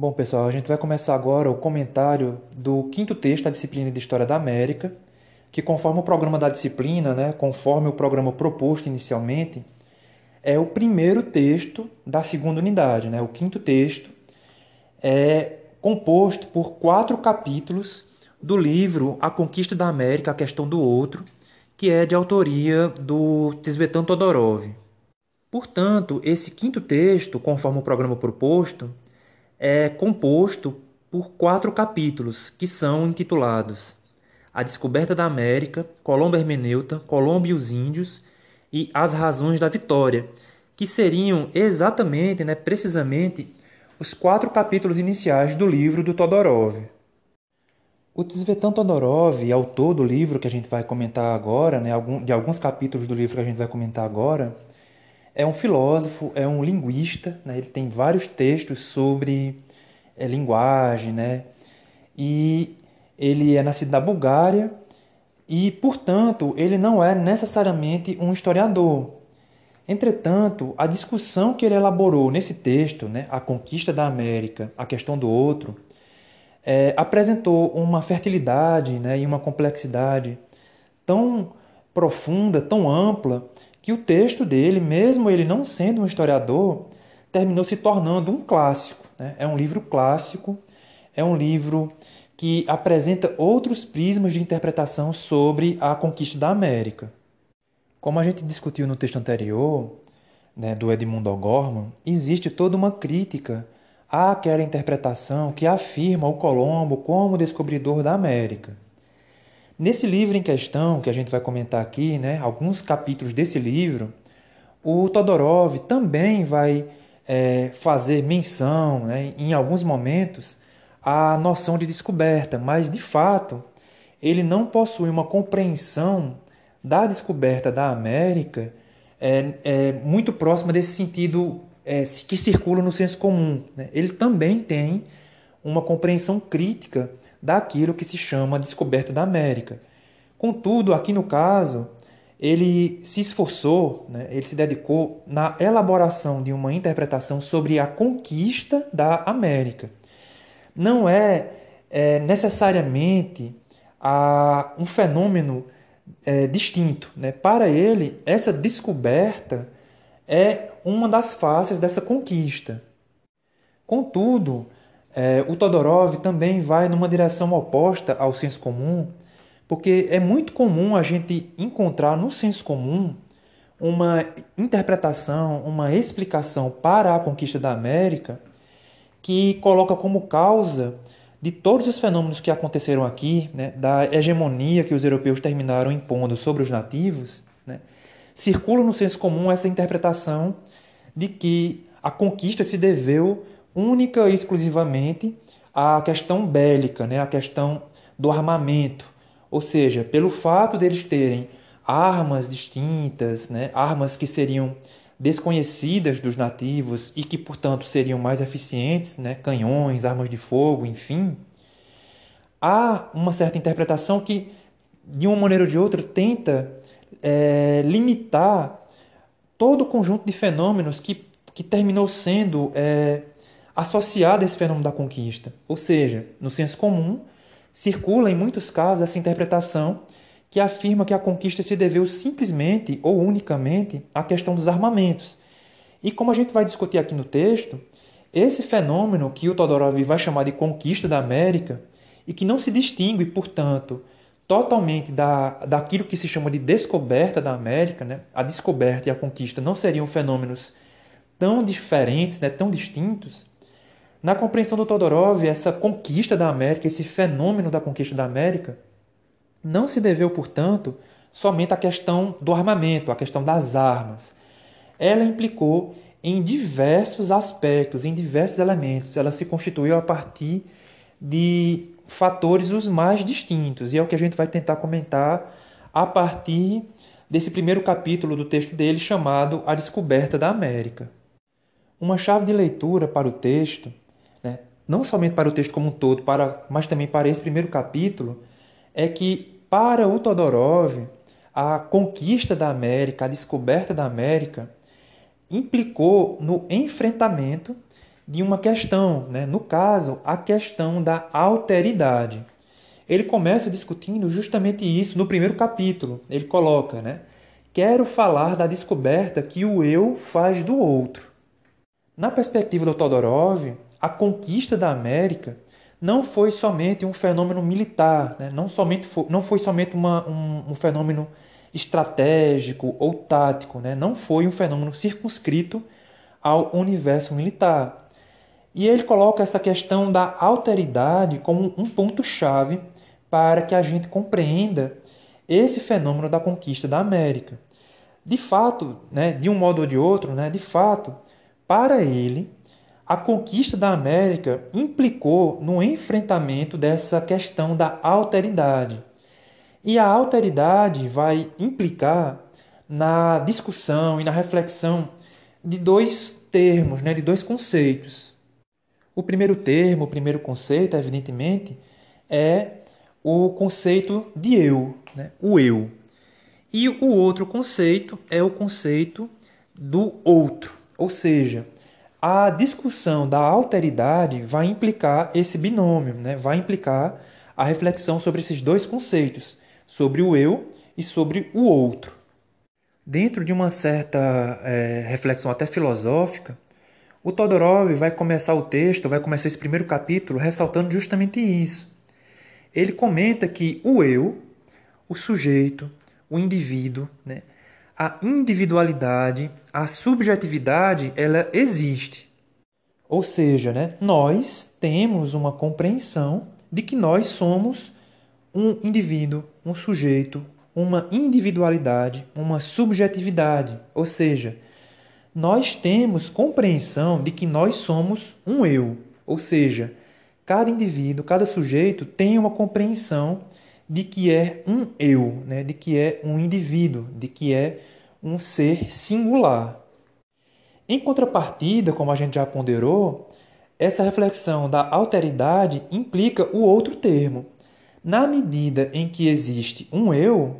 Bom, pessoal, a gente vai começar agora o comentário do quinto texto da disciplina de História da América, que conforme o programa da disciplina, né, conforme o programa proposto inicialmente, é o primeiro texto da segunda unidade. Né? O quinto texto é composto por quatro capítulos do livro A Conquista da América, a Questão do Outro, que é de autoria do Tsvetan Todorov. Portanto, esse quinto texto, conforme o programa proposto, é composto por quatro capítulos que são intitulados A Descoberta da América, Colombo Hermeneuta, Colombo e os Índios e As Razões da Vitória, que seriam exatamente, né, precisamente, os quatro capítulos iniciais do livro do Todorov. O Tzvetan Todorov, autor do livro que a gente vai comentar agora, né, de alguns capítulos do livro que a gente vai comentar agora, é um filósofo, é um linguista, né? ele tem vários textos sobre é, linguagem, né? e ele é nascido na Bulgária e, portanto, ele não é necessariamente um historiador. Entretanto, a discussão que ele elaborou nesse texto, né, a conquista da América, a questão do outro, é, apresentou uma fertilidade né, e uma complexidade tão profunda, tão ampla, que o texto dele, mesmo ele não sendo um historiador, terminou se tornando um clássico. Né? É um livro clássico, é um livro que apresenta outros prismas de interpretação sobre a conquista da América. Como a gente discutiu no texto anterior, né, do Edmundo O'Gorman, existe toda uma crítica àquela interpretação que afirma o Colombo como descobridor da América. Nesse livro em questão, que a gente vai comentar aqui, né, alguns capítulos desse livro, o Todorov também vai é, fazer menção, né, em alguns momentos, à noção de descoberta, mas de fato ele não possui uma compreensão da descoberta da América é, é muito próxima desse sentido é, que circula no senso comum. Né? Ele também tem uma compreensão crítica daquilo que se chama descoberta da América. Contudo, aqui no caso, ele se esforçou, né, ele se dedicou na elaboração de uma interpretação sobre a conquista da América. Não é, é necessariamente a, um fenômeno é, distinto. Né? Para ele, essa descoberta é uma das faces dessa conquista. Contudo, é, o Todorov também vai numa direção oposta ao senso comum, porque é muito comum a gente encontrar no senso comum uma interpretação, uma explicação para a conquista da América que coloca como causa de todos os fenômenos que aconteceram aqui, né, da hegemonia que os europeus terminaram impondo sobre os nativos, né, circula no senso comum essa interpretação de que a conquista se deveu única e exclusivamente à questão bélica, né? à questão do armamento. Ou seja, pelo fato deles terem armas distintas, né? armas que seriam desconhecidas dos nativos e que, portanto, seriam mais eficientes, né? canhões, armas de fogo, enfim, há uma certa interpretação que, de uma maneira ou de outra, tenta é, limitar todo o conjunto de fenômenos que, que terminou sendo é, associada a esse fenômeno da conquista. Ou seja, no senso comum, circula em muitos casos essa interpretação que afirma que a conquista se deveu simplesmente ou unicamente à questão dos armamentos. E como a gente vai discutir aqui no texto, esse fenômeno que o Todorov vai chamar de conquista da América e que não se distingue, portanto, totalmente da, daquilo que se chama de descoberta da América, né? a descoberta e a conquista não seriam fenômenos tão diferentes, né? tão distintos, na compreensão do Todorov, essa conquista da América, esse fenômeno da conquista da América, não se deveu, portanto, somente à questão do armamento, à questão das armas. Ela implicou em diversos aspectos, em diversos elementos. Ela se constituiu a partir de fatores os mais distintos, e é o que a gente vai tentar comentar a partir desse primeiro capítulo do texto dele chamado A Descoberta da América. Uma chave de leitura para o texto não somente para o texto como um todo, para, mas também para esse primeiro capítulo, é que para o Todorov, a conquista da América, a descoberta da América, implicou no enfrentamento de uma questão, né? no caso, a questão da alteridade. Ele começa discutindo justamente isso no primeiro capítulo. Ele coloca, né? Quero falar da descoberta que o eu faz do outro. Na perspectiva do Todorov, a conquista da América não foi somente um fenômeno militar, né? não, somente foi, não foi somente uma, um, um, fenômeno estratégico ou tático, né? não foi um fenômeno circunscrito ao universo militar. E ele coloca essa questão da alteridade como um ponto-chave para que a gente compreenda esse fenômeno da conquista da América. De fato, né, de um modo ou de outro, né, de fato, para ele, a conquista da América implicou no enfrentamento dessa questão da alteridade. E a alteridade vai implicar na discussão e na reflexão de dois termos, né, de dois conceitos. O primeiro termo, o primeiro conceito, evidentemente, é o conceito de eu, né, o eu. E o outro conceito é o conceito do outro, ou seja, a discussão da alteridade vai implicar esse binômio, né? vai implicar a reflexão sobre esses dois conceitos, sobre o eu e sobre o outro. Dentro de uma certa é, reflexão até filosófica, o Todorov vai começar o texto, vai começar esse primeiro capítulo ressaltando justamente isso. Ele comenta que o eu, o sujeito, o indivíduo, né, a individualidade, a subjetividade, ela existe. Ou seja, né, nós temos uma compreensão de que nós somos um indivíduo, um sujeito, uma individualidade, uma subjetividade. Ou seja, nós temos compreensão de que nós somos um eu. Ou seja, cada indivíduo, cada sujeito tem uma compreensão de que é um eu, né? de que é um indivíduo, de que é um ser singular. Em contrapartida, como a gente já ponderou, essa reflexão da alteridade implica o outro termo. Na medida em que existe um eu,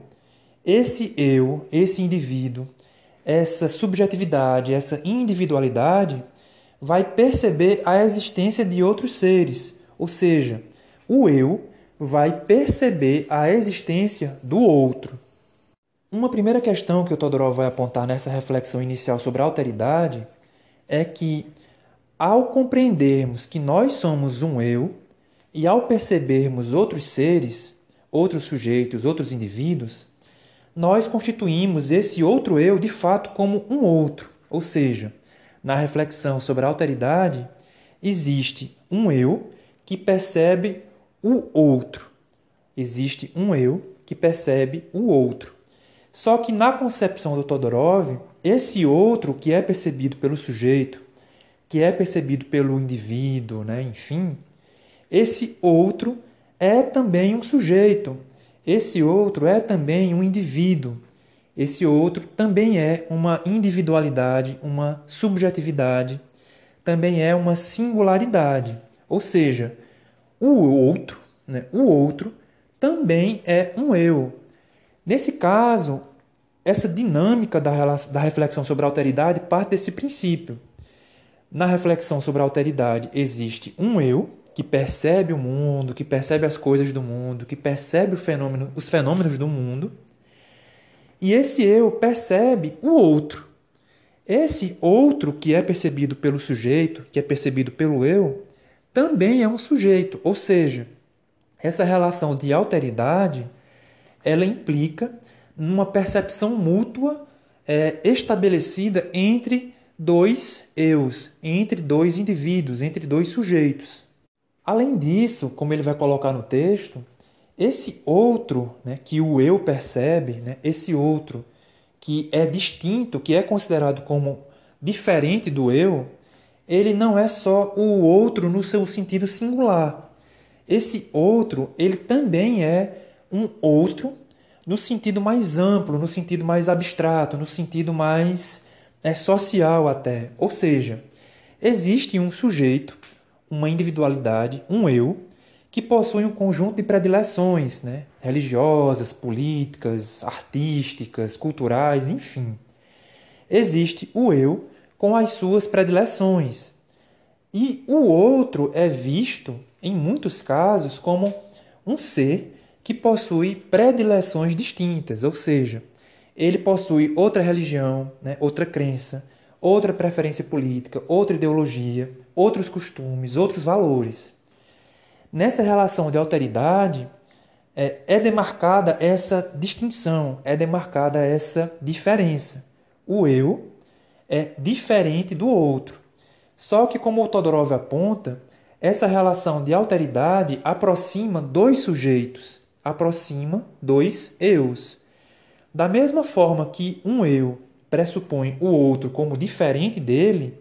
esse eu, esse indivíduo, essa subjetividade, essa individualidade vai perceber a existência de outros seres, ou seja, o eu vai perceber a existência do outro. Uma primeira questão que o Todorov vai apontar nessa reflexão inicial sobre a alteridade é que, ao compreendermos que nós somos um eu e ao percebermos outros seres, outros sujeitos, outros indivíduos, nós constituímos esse outro eu de fato como um outro. Ou seja, na reflexão sobre a alteridade, existe um eu que percebe o outro. Existe um eu que percebe o outro. Só que na concepção do Todorov, esse outro que é percebido pelo sujeito, que é percebido pelo indivíduo, né, enfim, esse outro é também um sujeito, esse outro é também um indivíduo, esse outro também é uma individualidade, uma subjetividade, também é uma singularidade. Ou seja, o outro, né, o outro também é um eu, Nesse caso, essa dinâmica da, da reflexão sobre a alteridade parte desse princípio. Na reflexão sobre a alteridade existe um eu que percebe o mundo, que percebe as coisas do mundo, que percebe fenômeno, os fenômenos do mundo, e esse eu percebe o outro. Esse outro que é percebido pelo sujeito, que é percebido pelo eu, também é um sujeito, ou seja, essa relação de alteridade ela implica numa percepção mútua é, estabelecida entre dois eus, entre dois indivíduos, entre dois sujeitos. Além disso, como ele vai colocar no texto, esse outro né, que o eu percebe, né, esse outro que é distinto, que é considerado como diferente do eu, ele não é só o outro no seu sentido singular. Esse outro, ele também é um outro no sentido mais amplo, no sentido mais abstrato, no sentido mais é, social até. Ou seja, existe um sujeito, uma individualidade, um eu, que possui um conjunto de predileções né? religiosas, políticas, artísticas, culturais, enfim. Existe o eu com as suas predileções. E o outro é visto, em muitos casos, como um ser que possui predileções distintas, ou seja, ele possui outra religião, né, outra crença, outra preferência política, outra ideologia, outros costumes, outros valores. Nessa relação de alteridade, é, é demarcada essa distinção, é demarcada essa diferença. O eu é diferente do outro. Só que, como o Todorov aponta, essa relação de alteridade aproxima dois sujeitos, aproxima dois eus. Da mesma forma que um eu pressupõe o outro como diferente dele,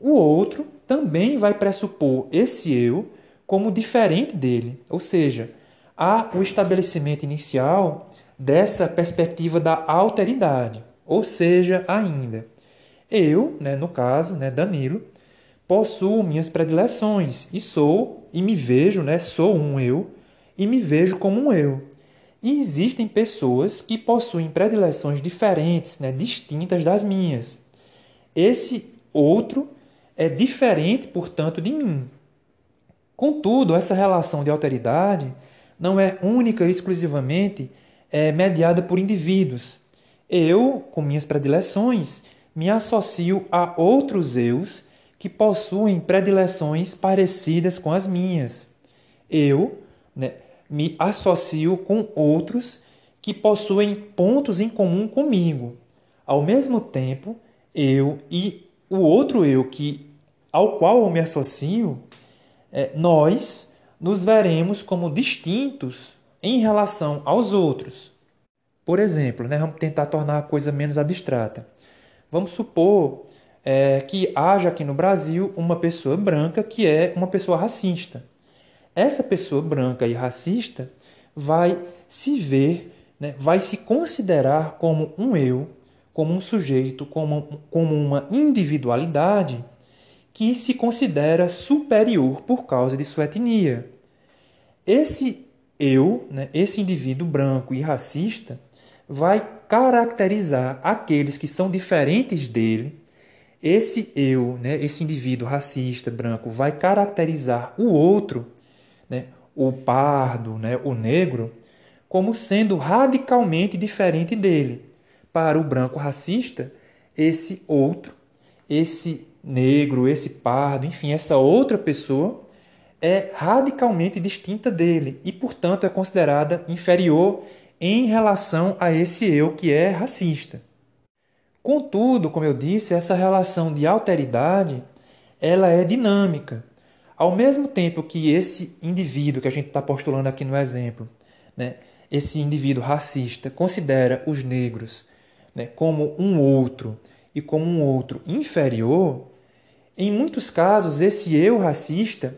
o outro também vai pressupor esse eu como diferente dele. Ou seja, há o estabelecimento inicial dessa perspectiva da alteridade. Ou seja, ainda, eu, né, no caso, né, Danilo, possuo minhas predileções e sou e me vejo, né, sou um eu e me vejo como um eu. E existem pessoas que possuem predileções diferentes, né, distintas das minhas. Esse outro é diferente, portanto, de mim. Contudo, essa relação de alteridade não é única e exclusivamente é, mediada por indivíduos. Eu, com minhas predileções, me associo a outros eus que possuem predileções parecidas com as minhas. Eu, né, me associo com outros que possuem pontos em comum comigo. Ao mesmo tempo, eu e o outro eu que ao qual eu me associo, é, nós nos veremos como distintos em relação aos outros. Por exemplo, né, vamos tentar tornar a coisa menos abstrata. Vamos supor é, que haja aqui no Brasil uma pessoa branca que é uma pessoa racista essa pessoa branca e racista vai se ver, né, vai se considerar como um eu, como um sujeito, como, como uma individualidade que se considera superior por causa de sua etnia. Esse eu, né, esse indivíduo branco e racista, vai caracterizar aqueles que são diferentes dele. Esse eu, né, esse indivíduo racista, branco, vai caracterizar o outro né, o pardo, né, o negro, como sendo radicalmente diferente dele. Para o branco racista, esse outro, esse negro, esse pardo, enfim, essa outra pessoa é radicalmente distinta dele e, portanto, é considerada inferior em relação a esse eu que é racista. Contudo, como eu disse, essa relação de alteridade ela é dinâmica. Ao mesmo tempo que esse indivíduo que a gente está postulando aqui no exemplo, né, esse indivíduo racista, considera os negros né, como um outro e como um outro inferior, em muitos casos esse eu racista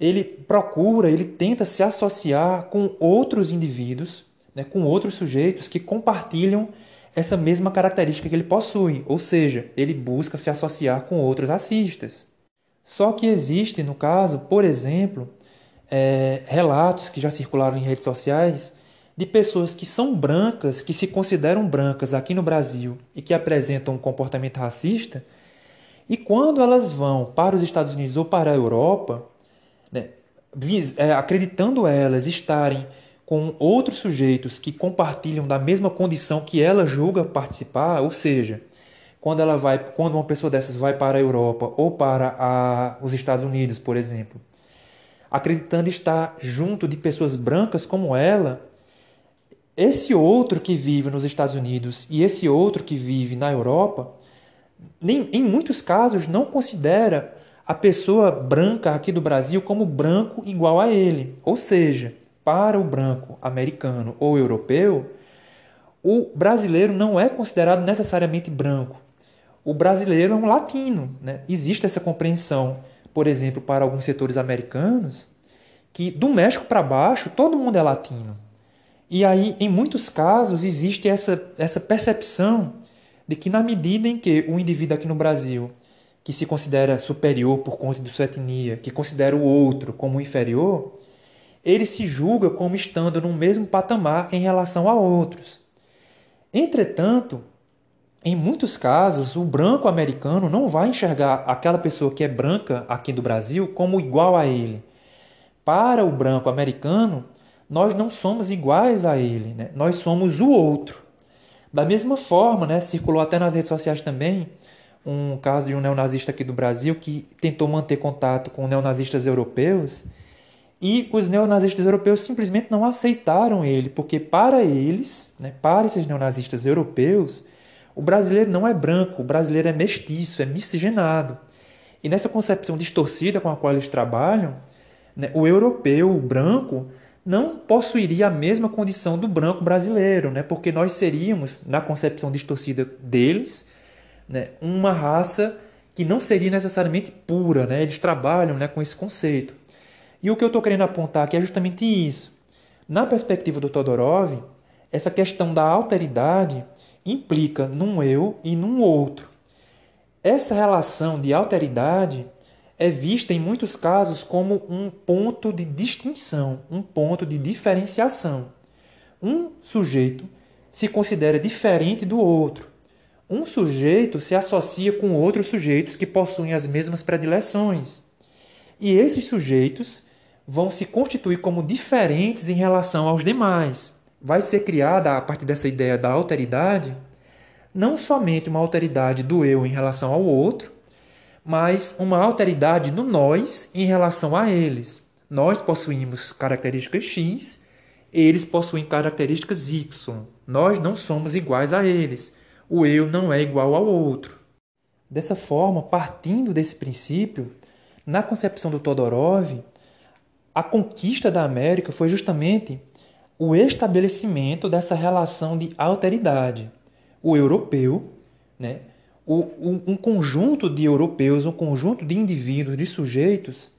ele procura, ele tenta se associar com outros indivíduos, né, com outros sujeitos que compartilham essa mesma característica que ele possui, ou seja, ele busca se associar com outros racistas. Só que existe, no caso, por exemplo, é, relatos que já circularam em redes sociais de pessoas que são brancas, que se consideram brancas aqui no Brasil e que apresentam um comportamento racista, e quando elas vão para os Estados Unidos ou para a Europa, né, é, acreditando elas estarem com outros sujeitos que compartilham da mesma condição que ela julga participar, ou seja, quando ela vai, quando uma pessoa dessas vai para a Europa ou para a, os Estados Unidos, por exemplo, acreditando estar junto de pessoas brancas como ela, esse outro que vive nos Estados Unidos e esse outro que vive na Europa, nem, em muitos casos não considera a pessoa branca aqui do Brasil como branco igual a ele. Ou seja, para o branco americano ou europeu, o brasileiro não é considerado necessariamente branco o brasileiro é um latino. Né? Existe essa compreensão, por exemplo, para alguns setores americanos, que do México para baixo todo mundo é latino. E aí, em muitos casos, existe essa, essa percepção de que, na medida em que o indivíduo aqui no Brasil, que se considera superior por conta de sua etnia, que considera o outro como inferior, ele se julga como estando no mesmo patamar em relação a outros. Entretanto, em muitos casos, o branco americano não vai enxergar aquela pessoa que é branca aqui do Brasil como igual a ele. Para o branco americano, nós não somos iguais a ele, né? nós somos o outro. Da mesma forma, né, circulou até nas redes sociais também um caso de um neonazista aqui do Brasil que tentou manter contato com neonazistas europeus e os neonazistas europeus simplesmente não aceitaram ele, porque para eles, né, para esses neonazistas europeus, o brasileiro não é branco, o brasileiro é mestiço, é miscigenado. E nessa concepção distorcida com a qual eles trabalham, né, o europeu, o branco, não possuiria a mesma condição do branco brasileiro, né, porque nós seríamos, na concepção distorcida deles, né, uma raça que não seria necessariamente pura. Né, eles trabalham né, com esse conceito. E o que eu estou querendo apontar aqui é justamente isso. Na perspectiva do Todorov, essa questão da alteridade implica num eu e num outro. Essa relação de alteridade é vista em muitos casos como um ponto de distinção, um ponto de diferenciação. Um sujeito se considera diferente do outro. Um sujeito se associa com outros sujeitos que possuem as mesmas predileções. E esses sujeitos vão se constituir como diferentes em relação aos demais vai ser criada a partir dessa ideia da alteridade, não somente uma alteridade do eu em relação ao outro, mas uma alteridade no nós em relação a eles. Nós possuímos características X, eles possuem características Y. Nós não somos iguais a eles. O eu não é igual ao outro. Dessa forma, partindo desse princípio, na concepção do Todorov, a conquista da América foi justamente o estabelecimento dessa relação de alteridade. O europeu, né, o, um conjunto de europeus, um conjunto de indivíduos, de sujeitos,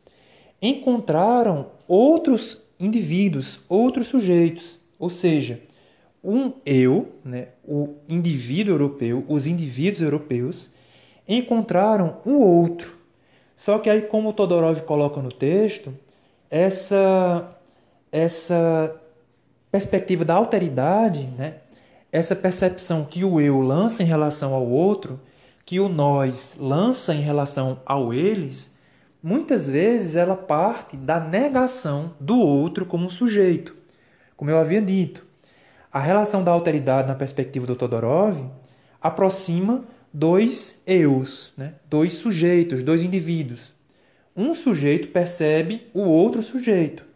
encontraram outros indivíduos, outros sujeitos. Ou seja, um eu, né, o indivíduo europeu, os indivíduos europeus, encontraram o outro. Só que aí, como o Todorov coloca no texto, essa, essa perspectiva da alteridade, né? essa percepção que o eu lança em relação ao outro, que o nós lança em relação ao eles, muitas vezes ela parte da negação do outro como sujeito. Como eu havia dito, a relação da alteridade na perspectiva do Todorov aproxima dois eus, né? dois sujeitos, dois indivíduos. Um sujeito percebe o outro sujeito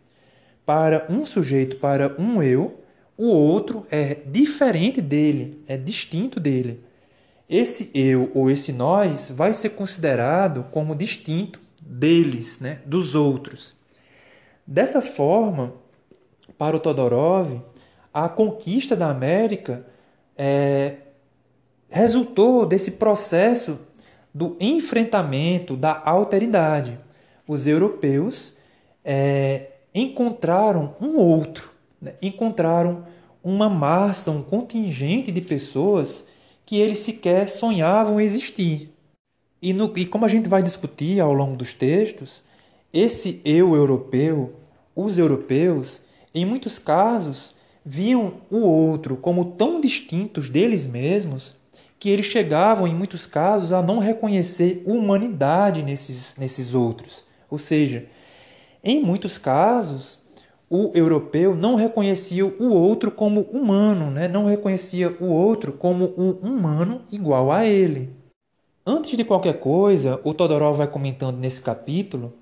para um sujeito, para um eu, o outro é diferente dele, é distinto dele. Esse eu ou esse nós vai ser considerado como distinto deles, né, dos outros. Dessa forma, para o Todorov, a conquista da América é, resultou desse processo do enfrentamento da alteridade. Os europeus é, encontraram um outro, né? encontraram uma massa, um contingente de pessoas que eles sequer sonhavam existir. E, no, e como a gente vai discutir ao longo dos textos, esse eu europeu, os europeus, em muitos casos, viam o outro como tão distintos deles mesmos que eles chegavam, em muitos casos, a não reconhecer humanidade nesses, nesses outros. Ou seja, em muitos casos, o europeu não reconhecia o outro como humano, né? não reconhecia o outro como um humano igual a ele. Antes de qualquer coisa, o Todorov vai comentando nesse capítulo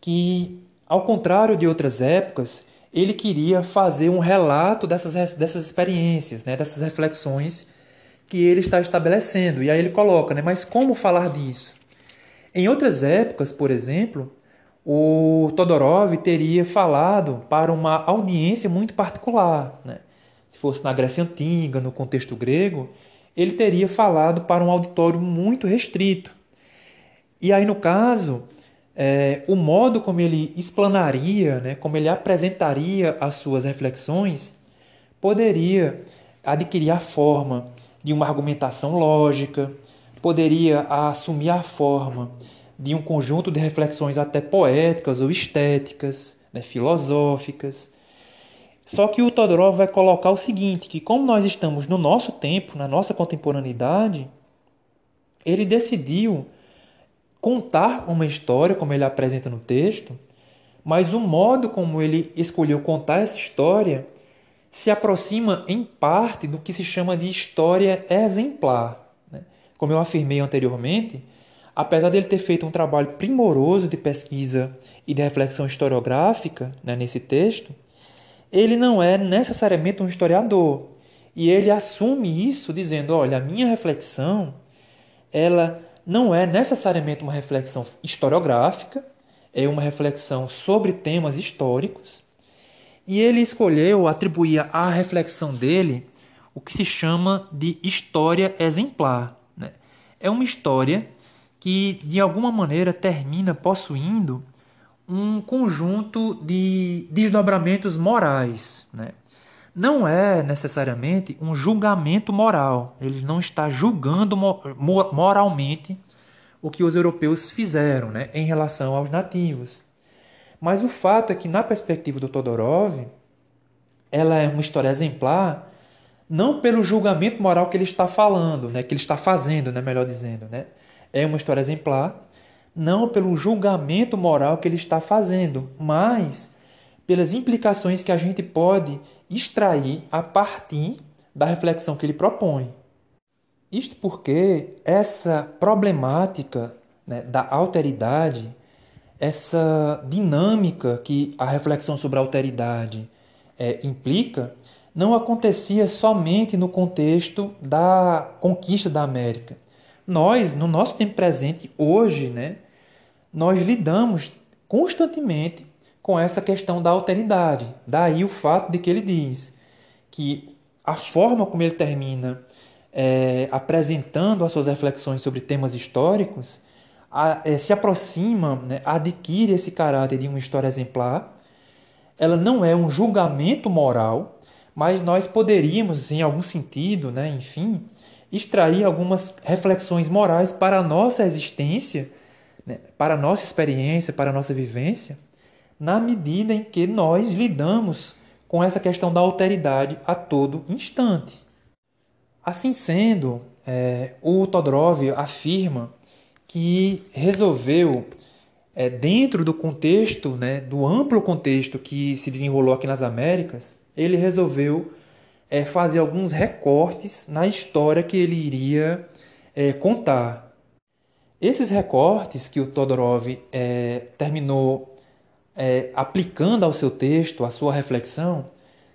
que, ao contrário de outras épocas, ele queria fazer um relato dessas, dessas experiências, né? dessas reflexões que ele está estabelecendo. E aí ele coloca, né? mas como falar disso? Em outras épocas, por exemplo, o Todorov teria falado para uma audiência muito particular. Né? Se fosse na Grécia Antiga, no contexto grego, ele teria falado para um auditório muito restrito. E aí, no caso, é, o modo como ele explanaria, né, como ele apresentaria as suas reflexões, poderia adquirir a forma de uma argumentação lógica, poderia assumir a forma de um conjunto de reflexões até poéticas ou estéticas, né, filosóficas. Só que o Todorov vai colocar o seguinte, que como nós estamos no nosso tempo, na nossa contemporaneidade, ele decidiu contar uma história, como ele apresenta no texto, mas o modo como ele escolheu contar essa história se aproxima em parte do que se chama de história exemplar. Né? Como eu afirmei anteriormente, apesar dele ter feito um trabalho primoroso de pesquisa e de reflexão historiográfica né, nesse texto, ele não é necessariamente um historiador. E ele assume isso dizendo: olha, a minha reflexão ela não é necessariamente uma reflexão historiográfica, é uma reflexão sobre temas históricos. E ele escolheu atribuir à reflexão dele o que se chama de história exemplar. Né? É uma história que, de alguma maneira, termina possuindo um conjunto de desdobramentos morais. Né? Não é necessariamente um julgamento moral. Ele não está julgando moralmente o que os europeus fizeram né, em relação aos nativos. Mas o fato é que, na perspectiva do Todorov, ela é uma história exemplar não pelo julgamento moral que ele está falando, né, que ele está fazendo, né, melhor dizendo. Né? É uma história exemplar não pelo julgamento moral que ele está fazendo, mas pelas implicações que a gente pode extrair a partir da reflexão que ele propõe. Isto porque essa problemática né, da alteridade, essa dinâmica que a reflexão sobre a alteridade é, implica, não acontecia somente no contexto da conquista da América. Nós, no nosso tempo presente, hoje, né, nós lidamos constantemente com essa questão da alteridade. Daí o fato de que ele diz que a forma como ele termina é, apresentando as suas reflexões sobre temas históricos a, é, se aproxima, né, adquire esse caráter de uma história exemplar. Ela não é um julgamento moral, mas nós poderíamos, em algum sentido, né, enfim, extrair algumas reflexões morais para a nossa existência, né, para a nossa experiência, para a nossa vivência, na medida em que nós lidamos com essa questão da alteridade a todo instante. Assim sendo, é, o Todorov afirma que resolveu, é, dentro do contexto, né, do amplo contexto que se desenrolou aqui nas Américas, ele resolveu é, fazer alguns recortes na história que ele iria é, contar. Esses recortes que o Todorov é, terminou é, aplicando ao seu texto, à sua reflexão,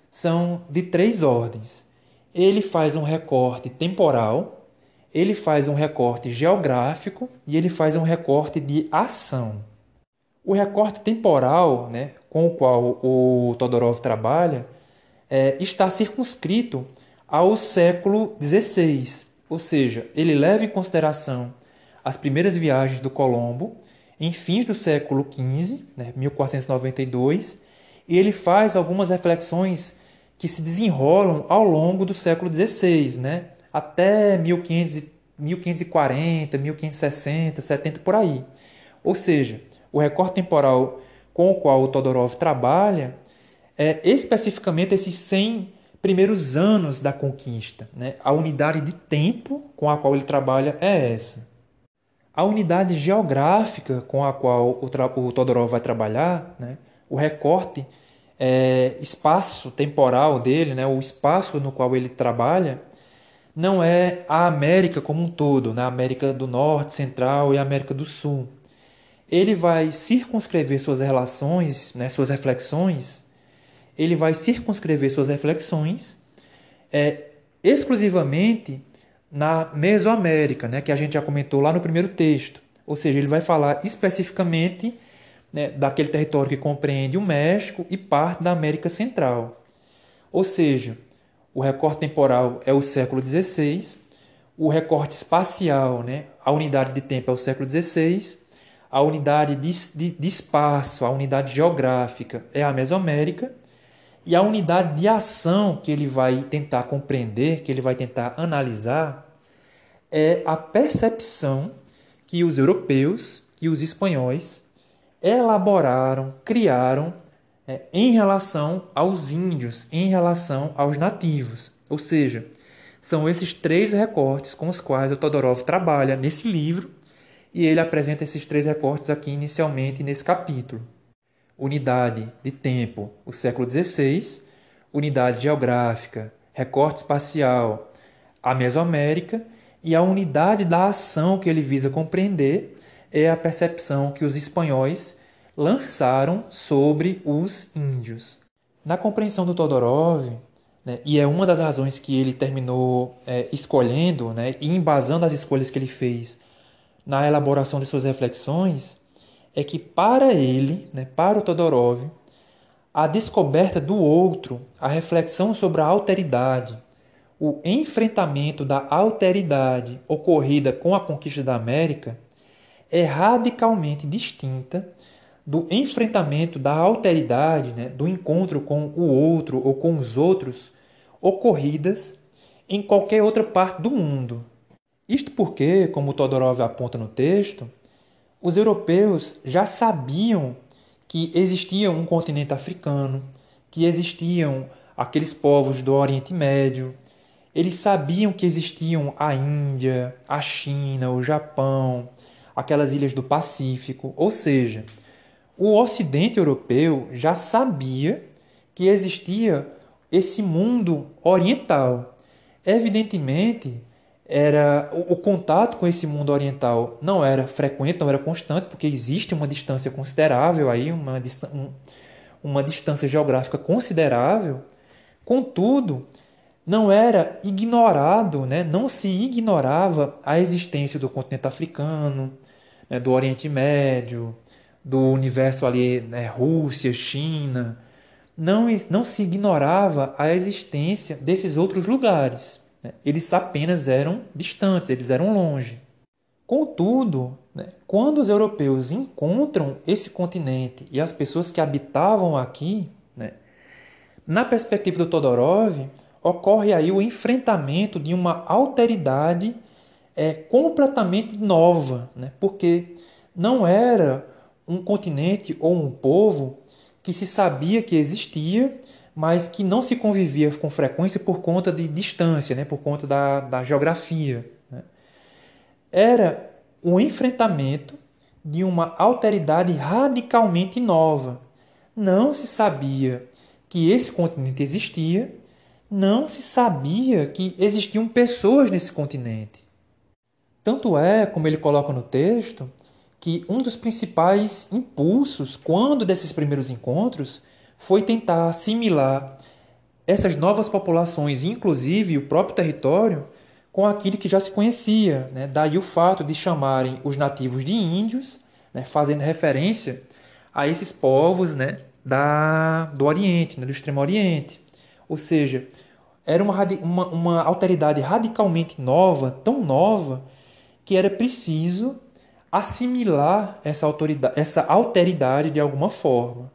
são de três ordens ele faz um recorte temporal, ele faz um recorte geográfico e ele faz um recorte de ação. O recorte temporal, né, com o qual o Todorov trabalha, é, está circunscrito ao século XVI, ou seja, ele leva em consideração as primeiras viagens do Colombo em fins do século XV, né, 1492, e ele faz algumas reflexões que se desenrolam ao longo do século XVI, né? até 1500, 1540, 1560, 70 por aí. Ou seja, o recorte temporal com o qual o Todorov trabalha é especificamente esses 100 primeiros anos da conquista. Né? A unidade de tempo com a qual ele trabalha é essa. A unidade geográfica com a qual o, o Todorov vai trabalhar, né? o recorte é, espaço temporal dele, né, o espaço no qual ele trabalha, não é a América como um todo, né, América do Norte, Central e América do Sul. Ele vai circunscrever suas relações, né, suas reflexões, ele vai circunscrever suas reflexões é, exclusivamente na Mesoamérica, né, que a gente já comentou lá no primeiro texto. Ou seja, ele vai falar especificamente né, daquele território que compreende o México e parte da América Central. Ou seja, o recorte temporal é o século XVI, o recorte espacial, né, a unidade de tempo é o século XVI, a unidade de, de, de espaço, a unidade geográfica é a Mesoamérica, e a unidade de ação que ele vai tentar compreender, que ele vai tentar analisar, é a percepção que os europeus, que os espanhóis elaboraram, criaram é, em relação aos índios, em relação aos nativos. Ou seja, são esses três recortes com os quais o Todorov trabalha nesse livro e ele apresenta esses três recortes aqui inicialmente nesse capítulo. Unidade de tempo, o século XVI, unidade geográfica, recorte espacial, a Mesoamérica e a unidade da ação que ele visa compreender é a percepção que os espanhóis lançaram sobre os índios. Na compreensão do Todorov, né, e é uma das razões que ele terminou é, escolhendo né, e embasando as escolhas que ele fez na elaboração de suas reflexões, é que para ele, né, para o Todorov, a descoberta do outro, a reflexão sobre a alteridade, o enfrentamento da alteridade ocorrida com a conquista da América é radicalmente distinta do enfrentamento da alteridade, né, do encontro com o outro ou com os outros ocorridas em qualquer outra parte do mundo. Isto porque, como Todorov aponta no texto, os europeus já sabiam que existia um continente africano, que existiam aqueles povos do Oriente Médio, eles sabiam que existiam a Índia, a China, o Japão, aquelas ilhas do Pacífico, ou seja, o Ocidente europeu já sabia que existia esse mundo oriental. Evidentemente, era o, o, contato com esse mundo oriental não era frequente, não era constante, porque existe uma distância considerável aí, uma, um, uma distância geográfica considerável. Contudo, não era ignorado, né? não se ignorava a existência do continente africano, né? do Oriente Médio, do universo ali, né? Rússia, China. Não, não se ignorava a existência desses outros lugares. Né? Eles apenas eram distantes, eles eram longe. Contudo, né? quando os europeus encontram esse continente e as pessoas que habitavam aqui, né? na perspectiva do Todorov, ocorre aí o enfrentamento de uma alteridade é, completamente nova, né? porque não era um continente ou um povo que se sabia que existia, mas que não se convivia com frequência por conta de distância, né? por conta da, da geografia. Né? Era um enfrentamento de uma alteridade radicalmente nova. Não se sabia que esse continente existia, não se sabia que existiam pessoas nesse continente. Tanto é, como ele coloca no texto, que um dos principais impulsos, quando desses primeiros encontros, foi tentar assimilar essas novas populações, inclusive o próprio território, com aquilo que já se conhecia. Né? Daí o fato de chamarem os nativos de índios, né? fazendo referência a esses povos né? da, do Oriente, né? do Extremo Oriente. Ou seja, era uma, uma, uma alteridade radicalmente nova, tão nova, que era preciso assimilar essa, autoridade, essa alteridade de alguma forma.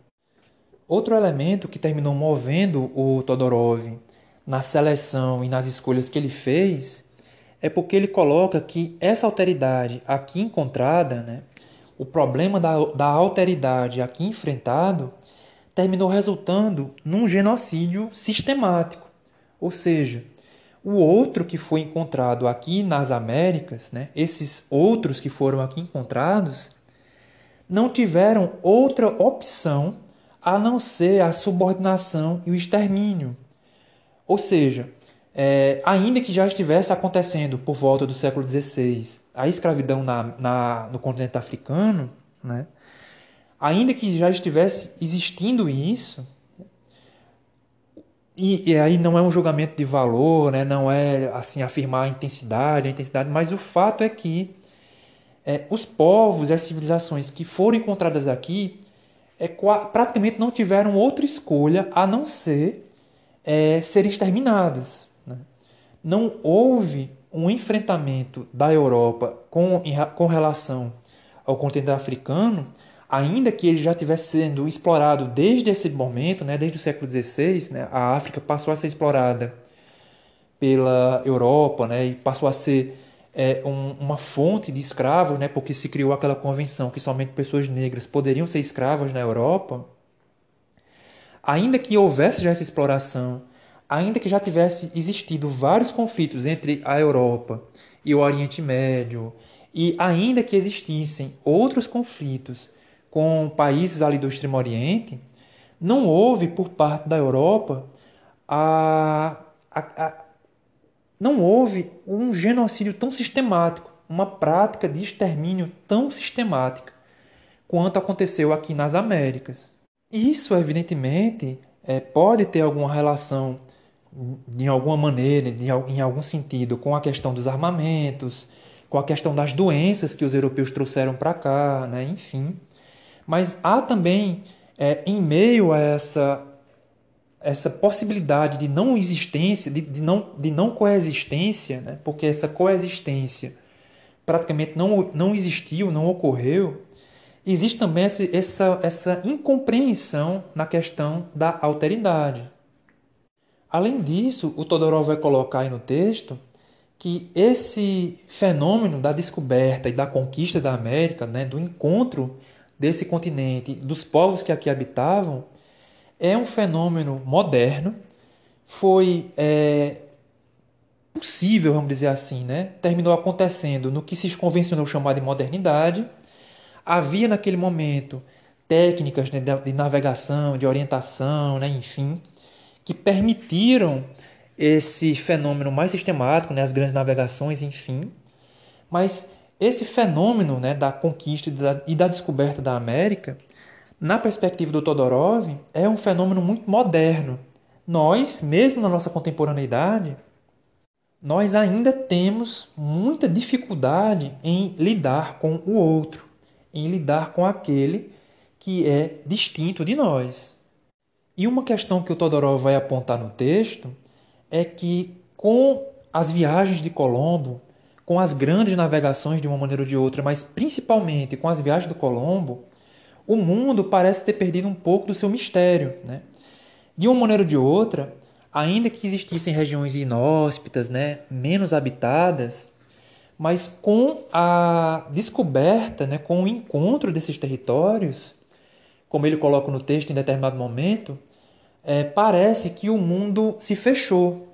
Outro elemento que terminou movendo o Todorov na seleção e nas escolhas que ele fez é porque ele coloca que essa alteridade aqui encontrada, né, o problema da, da alteridade aqui enfrentado, terminou resultando num genocídio sistemático. Ou seja, o outro que foi encontrado aqui nas Américas, né, esses outros que foram aqui encontrados, não tiveram outra opção a não ser a subordinação e o extermínio. Ou seja, é, ainda que já estivesse acontecendo por volta do século XVI a escravidão na, na, no continente africano, né, ainda que já estivesse existindo isso, e, e, aí não é um julgamento de valor, né? não é assim afirmar a intensidade, a intensidade, mas o fato é que é, os povos e as civilizações que foram encontradas aqui é, praticamente não tiveram outra escolha a não ser é, serem exterminadas. Né? Não houve um enfrentamento da Europa com, com relação ao continente africano ainda que ele já estivesse sendo explorado desde esse momento, né, desde o século XVI, né, a África passou a ser explorada pela Europa né, e passou a ser é, um, uma fonte de escravos, né, porque se criou aquela convenção que somente pessoas negras poderiam ser escravas na Europa. ainda que houvesse já essa exploração, ainda que já tivesse existido vários conflitos entre a Europa e o Oriente Médio, e ainda que existissem outros conflitos com países ali do Extremo Oriente, não houve por parte da Europa a, a, a, não houve um genocídio tão sistemático, uma prática de extermínio tão sistemática quanto aconteceu aqui nas Américas. Isso, evidentemente, é, pode ter alguma relação, de alguma maneira, de, em algum sentido, com a questão dos armamentos, com a questão das doenças que os europeus trouxeram para cá, né? enfim. Mas há também, é, em meio a essa, essa possibilidade de não existência, de, de, não, de não coexistência, né? porque essa coexistência praticamente não, não existiu, não ocorreu, existe também essa, essa incompreensão na questão da alteridade. Além disso, o Todorov vai colocar aí no texto que esse fenômeno da descoberta e da conquista da América, né, do encontro desse continente, dos povos que aqui habitavam, é um fenômeno moderno, foi é, possível, vamos dizer assim, né? terminou acontecendo no que se convencionou chamar de modernidade. Havia naquele momento técnicas né, de navegação, de orientação, né, enfim, que permitiram esse fenômeno mais sistemático, né, as grandes navegações, enfim. Mas esse fenômeno né, da conquista e da, e da descoberta da América, na perspectiva do Todorov, é um fenômeno muito moderno. Nós, mesmo na nossa contemporaneidade, nós ainda temos muita dificuldade em lidar com o outro, em lidar com aquele que é distinto de nós. E uma questão que o Todorov vai apontar no texto é que com as viagens de Colombo, com as grandes navegações de uma maneira ou de outra, mas principalmente com as viagens do Colombo, o mundo parece ter perdido um pouco do seu mistério. Né? De uma maneira ou de outra, ainda que existissem regiões inóspitas, né, menos habitadas, mas com a descoberta, né, com o encontro desses territórios, como ele coloca no texto em determinado momento, é, parece que o mundo se fechou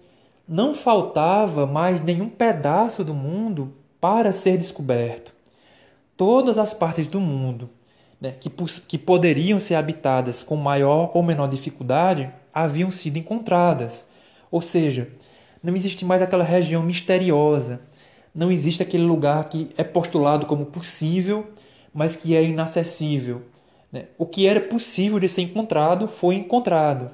não faltava mais nenhum pedaço do mundo para ser descoberto. Todas as partes do mundo né, que, que poderiam ser habitadas com maior ou menor dificuldade haviam sido encontradas. Ou seja, não existe mais aquela região misteriosa, não existe aquele lugar que é postulado como possível, mas que é inacessível. Né? O que era possível de ser encontrado foi encontrado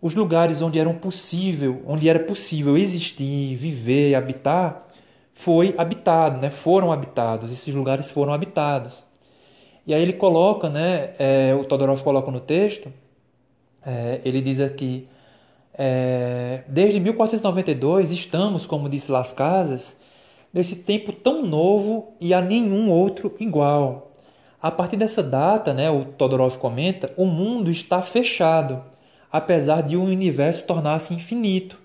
os lugares onde eram possível, onde era possível existir, viver, habitar, foi habitado, né? Foram habitados. Esses lugares foram habitados. E aí ele coloca, né? É, o Todorov coloca no texto. É, ele diz aqui: é, desde 1492 estamos, como disse Las Casas, nesse tempo tão novo e a nenhum outro igual. A partir dessa data, né? O Todorov comenta, o mundo está fechado apesar de o um universo tornar-se infinito.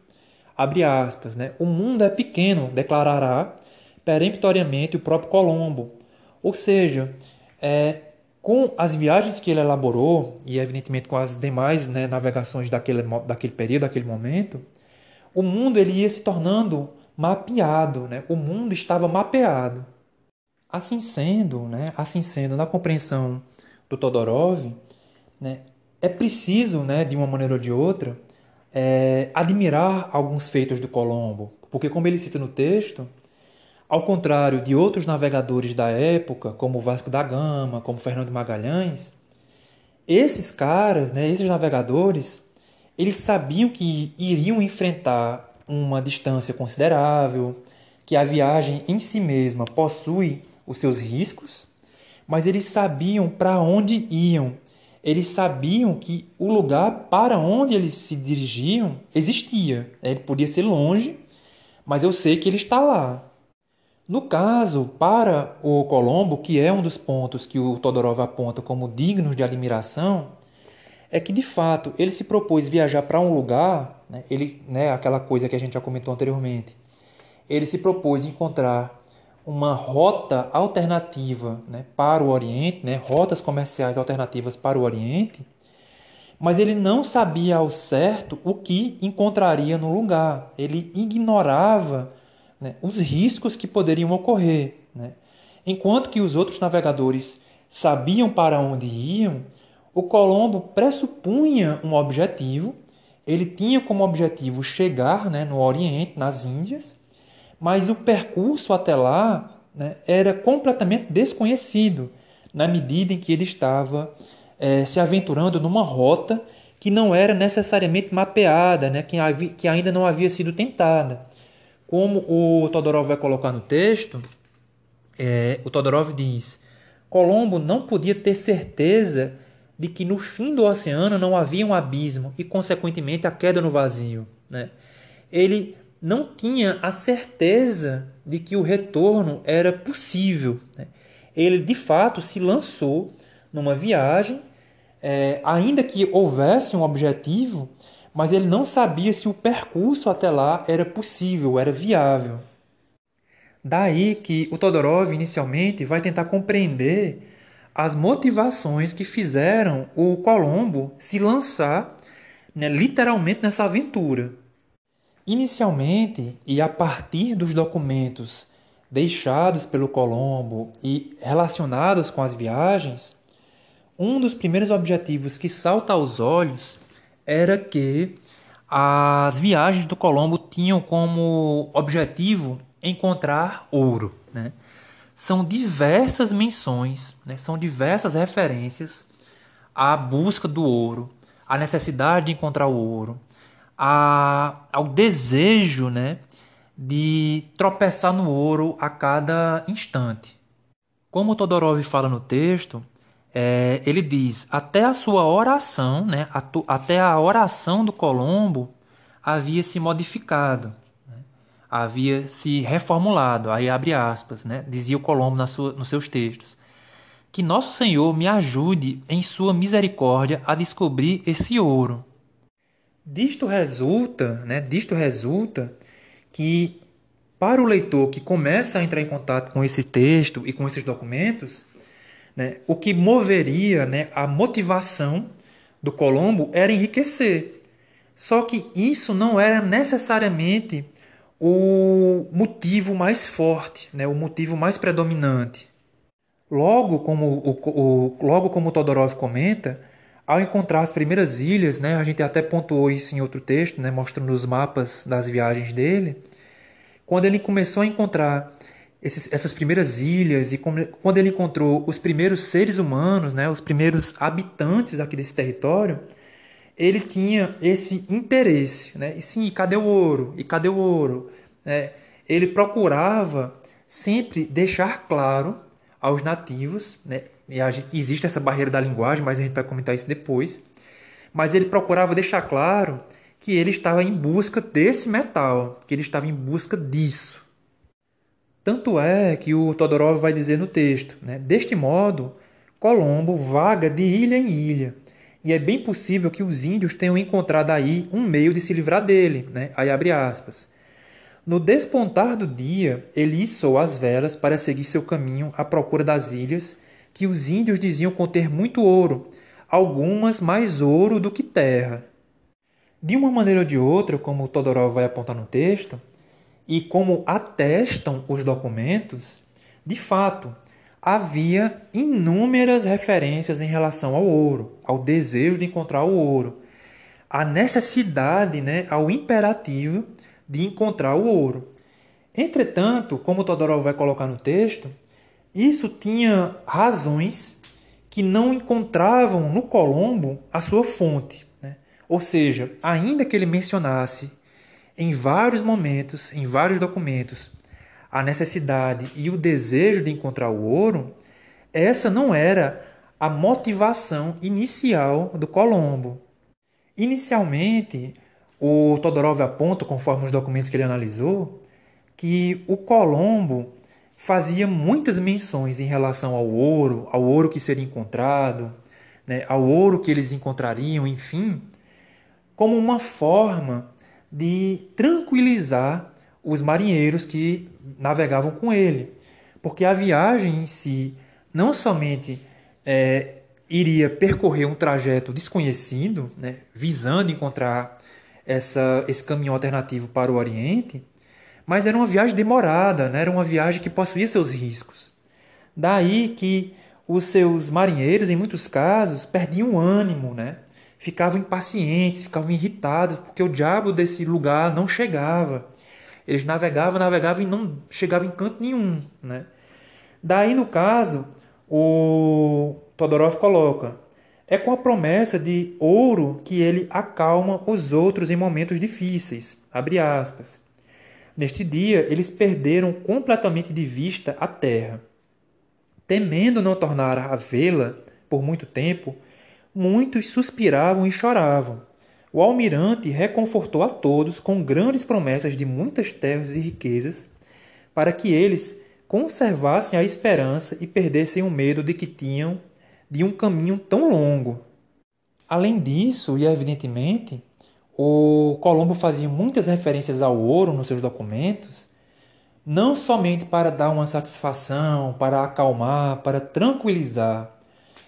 Abre aspas, né? O mundo é pequeno, declarará peremptoriamente o próprio Colombo. Ou seja, é, com as viagens que ele elaborou, e evidentemente com as demais né, navegações daquele, daquele período, daquele momento, o mundo ele ia se tornando mapeado, né? o mundo estava mapeado. Assim sendo, né, assim sendo, na compreensão do Todorov, né, é preciso, né, de uma maneira ou de outra, é, admirar alguns feitos do Colombo, porque, como ele cita no texto, ao contrário de outros navegadores da época, como Vasco da Gama, como Fernando Magalhães, esses caras, né, esses navegadores, eles sabiam que iriam enfrentar uma distância considerável, que a viagem em si mesma possui os seus riscos, mas eles sabiam para onde iam eles sabiam que o lugar para onde eles se dirigiam existia. Ele podia ser longe, mas eu sei que ele está lá. No caso, para o Colombo, que é um dos pontos que o Todorov aponta como dignos de admiração, é que de fato ele se propôs viajar para um lugar, né, ele, né, aquela coisa que a gente já comentou anteriormente, ele se propôs encontrar uma rota alternativa né, para o Oriente, né, rotas comerciais alternativas para o Oriente, mas ele não sabia ao certo o que encontraria no lugar. Ele ignorava né, os riscos que poderiam ocorrer. Né? Enquanto que os outros navegadores sabiam para onde iam, o Colombo pressupunha um objetivo. Ele tinha como objetivo chegar né, no Oriente, nas Índias, mas o percurso até lá né, era completamente desconhecido, na medida em que ele estava é, se aventurando numa rota que não era necessariamente mapeada, né, que, que ainda não havia sido tentada. Como o Todorov vai colocar no texto, é, o Todorov diz: Colombo não podia ter certeza de que no fim do oceano não havia um abismo e, consequentemente, a queda no vazio. Né? Ele não tinha a certeza de que o retorno era possível. Né? Ele, de fato, se lançou numa viagem, é, ainda que houvesse um objetivo, mas ele não sabia se o percurso até lá era possível, era viável. Daí que o Todorov inicialmente vai tentar compreender as motivações que fizeram o Colombo se lançar né, literalmente nessa aventura. Inicialmente, e a partir dos documentos deixados pelo Colombo e relacionados com as viagens, um dos primeiros objetivos que salta aos olhos era que as viagens do Colombo tinham como objetivo encontrar ouro. Né? São diversas menções, né? são diversas referências à busca do ouro, à necessidade de encontrar o ouro, a, ao desejo né, de tropeçar no ouro a cada instante. Como Todorov fala no texto, é, ele diz: até a sua oração, né, até a oração do Colombo havia se modificado, né, havia se reformulado. Aí abre aspas, né, dizia o Colombo na sua, nos seus textos: que nosso Senhor me ajude em sua misericórdia a descobrir esse ouro. Disto resulta, né, disto resulta que para o leitor que começa a entrar em contato com esse texto e com esses documentos, né, o que moveria né, a motivação do Colombo era enriquecer. Só que isso não era necessariamente o motivo mais forte, né, o motivo mais predominante. Logo como o, o, logo como Todorov comenta, ao encontrar as primeiras ilhas, né, a gente até pontuou isso em outro texto, né, mostrando os mapas das viagens dele, quando ele começou a encontrar esses, essas primeiras ilhas e quando ele encontrou os primeiros seres humanos, né, os primeiros habitantes aqui desse território, ele tinha esse interesse, né? E sim, cadê o ouro? E cadê o ouro? É, ele procurava sempre deixar claro aos nativos, né? E a gente, existe essa barreira da linguagem, mas a gente vai comentar isso depois. Mas ele procurava deixar claro que ele estava em busca desse metal, que ele estava em busca disso. Tanto é que o Todorov vai dizer no texto, né? deste modo, Colombo vaga de ilha em ilha, e é bem possível que os índios tenham encontrado aí um meio de se livrar dele. Né? Aí abre aspas. No despontar do dia, ele içou as velas para seguir seu caminho à procura das ilhas que os índios diziam conter muito ouro, algumas mais ouro do que terra. De uma maneira ou de outra, como Todorov vai apontar no texto, e como atestam os documentos, de fato, havia inúmeras referências em relação ao ouro, ao desejo de encontrar o ouro, à necessidade, né, ao imperativo de encontrar o ouro. Entretanto, como Todorov vai colocar no texto, isso tinha razões que não encontravam no Colombo a sua fonte. Né? Ou seja, ainda que ele mencionasse em vários momentos, em vários documentos, a necessidade e o desejo de encontrar o ouro, essa não era a motivação inicial do Colombo. Inicialmente, o Todorov aponta, conforme os documentos que ele analisou, que o Colombo fazia muitas menções em relação ao ouro, ao ouro que seria encontrado, né, ao ouro que eles encontrariam, enfim, como uma forma de tranquilizar os marinheiros que navegavam com ele. Porque a viagem em si não somente é, iria percorrer um trajeto desconhecido, né, visando encontrar essa, esse caminho alternativo para o Oriente, mas era uma viagem demorada, né, era uma viagem que possuía seus riscos. Daí que os seus marinheiros, em muitos casos, perdiam o ânimo, né? Ficavam impacientes, ficavam irritados, porque o diabo desse lugar não chegava. Eles navegavam, navegavam e não chegavam em canto nenhum. Né? Daí, no caso, o Todorov coloca: é com a promessa de ouro que ele acalma os outros em momentos difíceis. Abre aspas. Neste dia, eles perderam completamente de vista a terra. Temendo não tornar a vê-la por muito tempo, muitos suspiravam e choravam. O almirante reconfortou a todos com grandes promessas de muitas terras e riquezas, para que eles conservassem a esperança e perdessem o medo de que tinham de um caminho tão longo. Além disso, e evidentemente, o Colombo fazia muitas referências ao ouro nos seus documentos, não somente para dar uma satisfação, para acalmar, para tranquilizar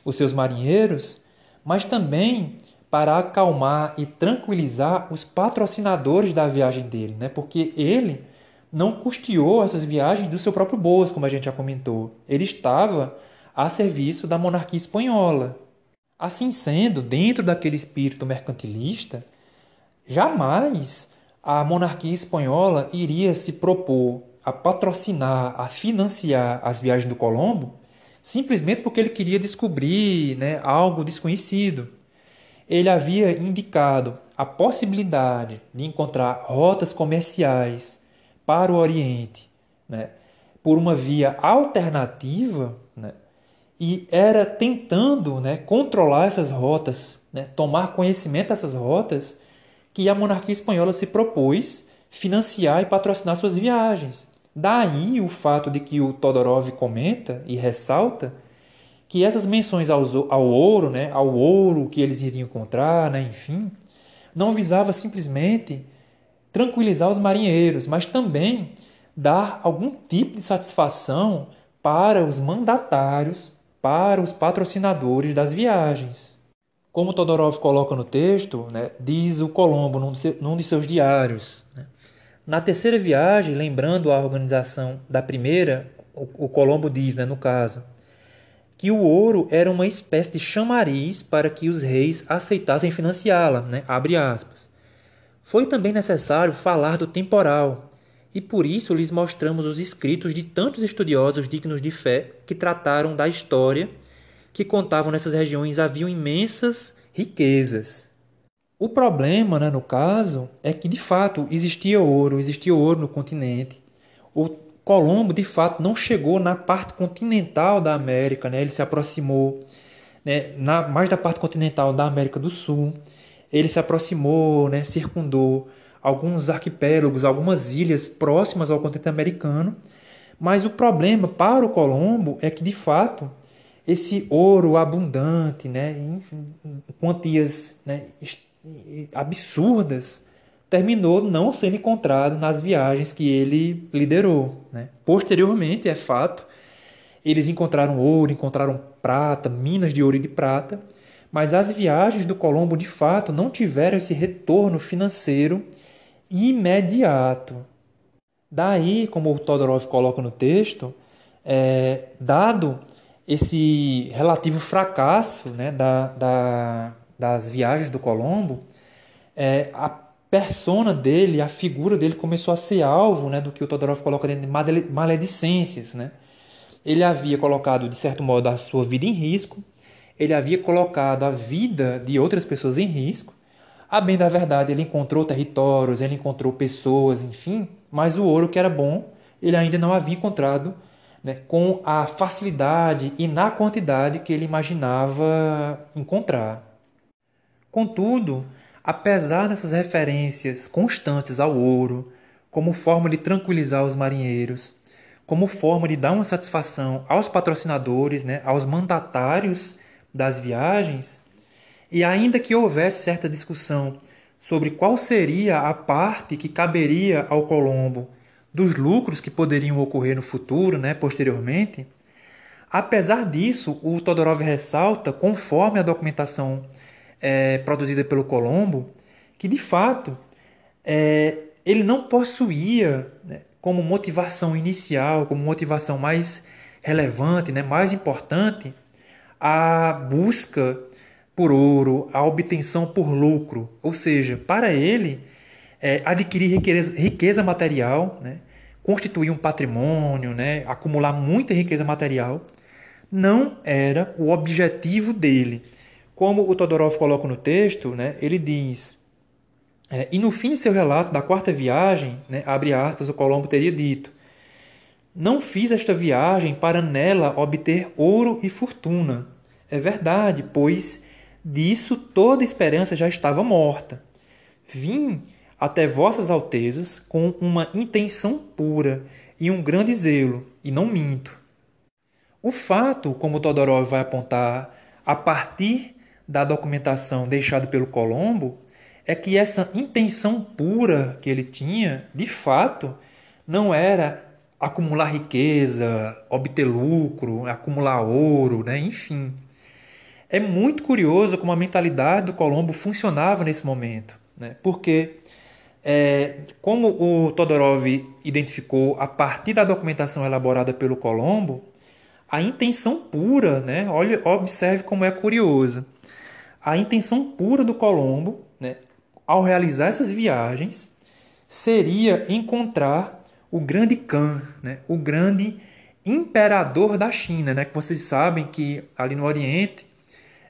os seus marinheiros, mas também para acalmar e tranquilizar os patrocinadores da viagem dele, né? Porque ele não custeou essas viagens do seu próprio bolso, como a gente já comentou. Ele estava a serviço da monarquia espanhola. Assim sendo, dentro daquele espírito mercantilista, jamais a monarquia espanhola iria se propor a patrocinar, a financiar as viagens do Colombo simplesmente porque ele queria descobrir né, algo desconhecido. Ele havia indicado a possibilidade de encontrar rotas comerciais para o Oriente né, por uma via alternativa né, e era tentando né, controlar essas rotas, né, tomar conhecimento dessas rotas, que a monarquia espanhola se propôs financiar e patrocinar suas viagens. Daí o fato de que o Todorov comenta e ressalta que essas menções ao, ao ouro, né, ao ouro que eles iriam encontrar, né, enfim, não visava simplesmente tranquilizar os marinheiros, mas também dar algum tipo de satisfação para os mandatários, para os patrocinadores das viagens. Como Todorov coloca no texto, né, diz o Colombo num de seus diários, né, na terceira viagem, lembrando a organização da primeira, o, Colombo diz, né, no caso, que o ouro era uma espécie de chamariz para que os reis aceitassem financiá-la, né? abre aspas. Foi também necessário falar do temporal, e por isso lhes mostramos os escritos de tantos estudiosos dignos de fé que trataram da história, que contavam nessas regiões haviam imensas riquezas. O problema, né, no caso, é que de fato existia ouro, existia ouro no continente. O Colombo, de fato, não chegou na parte continental da América, né? ele se aproximou né, na, mais da parte continental da América do Sul. Ele se aproximou, né, circundou alguns arquipélagos, algumas ilhas próximas ao continente americano. Mas o problema para o Colombo é que, de fato, esse ouro abundante, né, em quantias né, absurdas, terminou não sendo encontrado nas viagens que ele liderou. Né? Posteriormente, é fato, eles encontraram ouro, encontraram prata, minas de ouro e de prata, mas as viagens do Colombo de fato não tiveram esse retorno financeiro imediato. Daí, como o Todorov coloca no texto, é, dado esse relativo fracasso né, da, da, das viagens do Colombo, é, a persona dele, a figura dele começou a ser alvo né, do que o Todorov coloca dentro de maledicências. Né? Ele havia colocado, de certo modo, a sua vida em risco, ele havia colocado a vida de outras pessoas em risco. A bem da verdade, ele encontrou territórios, ele encontrou pessoas, enfim, mas o ouro que era bom, ele ainda não havia encontrado né, com a facilidade e na quantidade que ele imaginava encontrar. Contudo, apesar dessas referências constantes ao ouro, como forma de tranquilizar os marinheiros, como forma de dar uma satisfação aos patrocinadores, né, aos mandatários das viagens, e ainda que houvesse certa discussão sobre qual seria a parte que caberia ao Colombo dos lucros que poderiam ocorrer no futuro, né, posteriormente, Apesar disso, o Todorov ressalta, conforme a documentação é, produzida pelo Colombo, que de fato é, ele não possuía né, como motivação inicial, como motivação mais relevante, né, mais importante, a busca por ouro, a obtenção por lucro. Ou seja, para ele, é, adquirir riqueza, riqueza material, né, constituir um patrimônio, né, acumular muita riqueza material, não era o objetivo dele. Como o Todorov coloca no texto, né, ele diz: é, e no fim de seu relato da quarta viagem, né, abre aspas, o Colombo teria dito: Não fiz esta viagem para nela obter ouro e fortuna. É verdade, pois disso toda esperança já estava morta. Vim até vossas altezas com uma intenção pura e um grande zelo, e não minto. O fato, como Todorov vai apontar a partir da documentação deixada pelo Colombo, é que essa intenção pura que ele tinha, de fato, não era acumular riqueza, obter lucro, acumular ouro, né? enfim. É muito curioso como a mentalidade do Colombo funcionava nesse momento, né? porque, é, como o Todorov identificou a partir da documentação elaborada pelo Colombo, a intenção pura, né? Olha, observe como é curioso. A intenção pura do Colombo, né, ao realizar essas viagens, seria encontrar o grande Khan, né, o grande imperador da China, né, que vocês sabem que ali no Oriente,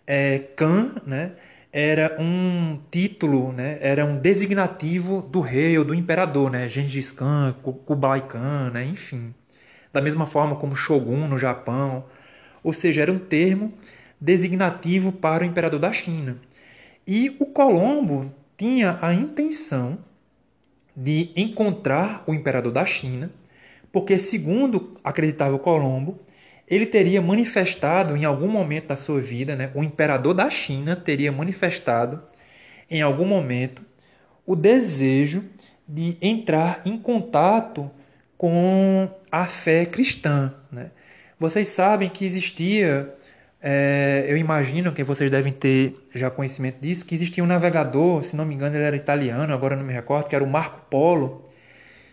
é, Khan, né, era um título, né, era um designativo do rei ou do imperador, né, Gengis Khan, Kublai Khan, né, enfim. Da mesma forma como Shogun no Japão, ou seja, era um termo designativo para o imperador da China. E o Colombo tinha a intenção de encontrar o imperador da China, porque, segundo acreditava o Colombo, ele teria manifestado em algum momento da sua vida, né, o imperador da China teria manifestado em algum momento o desejo de entrar em contato com a fé cristã. Né? Vocês sabem que existia é, eu imagino que vocês devem ter já conhecimento disso, que existia um navegador, se não me engano ele era italiano, agora não me recordo, que era o Marco Polo,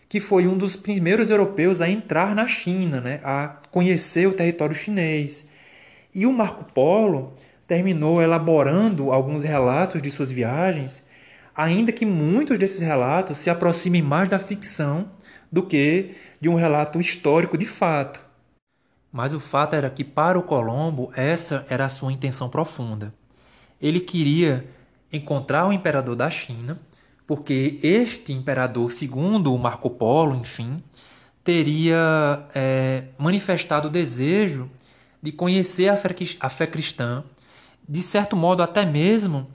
que foi um dos primeiros europeus a entrar na China, né, a conhecer o território chinês. E o Marco Polo terminou elaborando alguns relatos de suas viagens, ainda que muitos desses relatos se aproximem mais da ficção do que de um relato histórico de fato. Mas o fato era que para o Colombo essa era a sua intenção profunda. Ele queria encontrar o imperador da China, porque este imperador, segundo o Marco Polo, enfim, teria é, manifestado o desejo de conhecer a fé, cristã, de certo modo até mesmo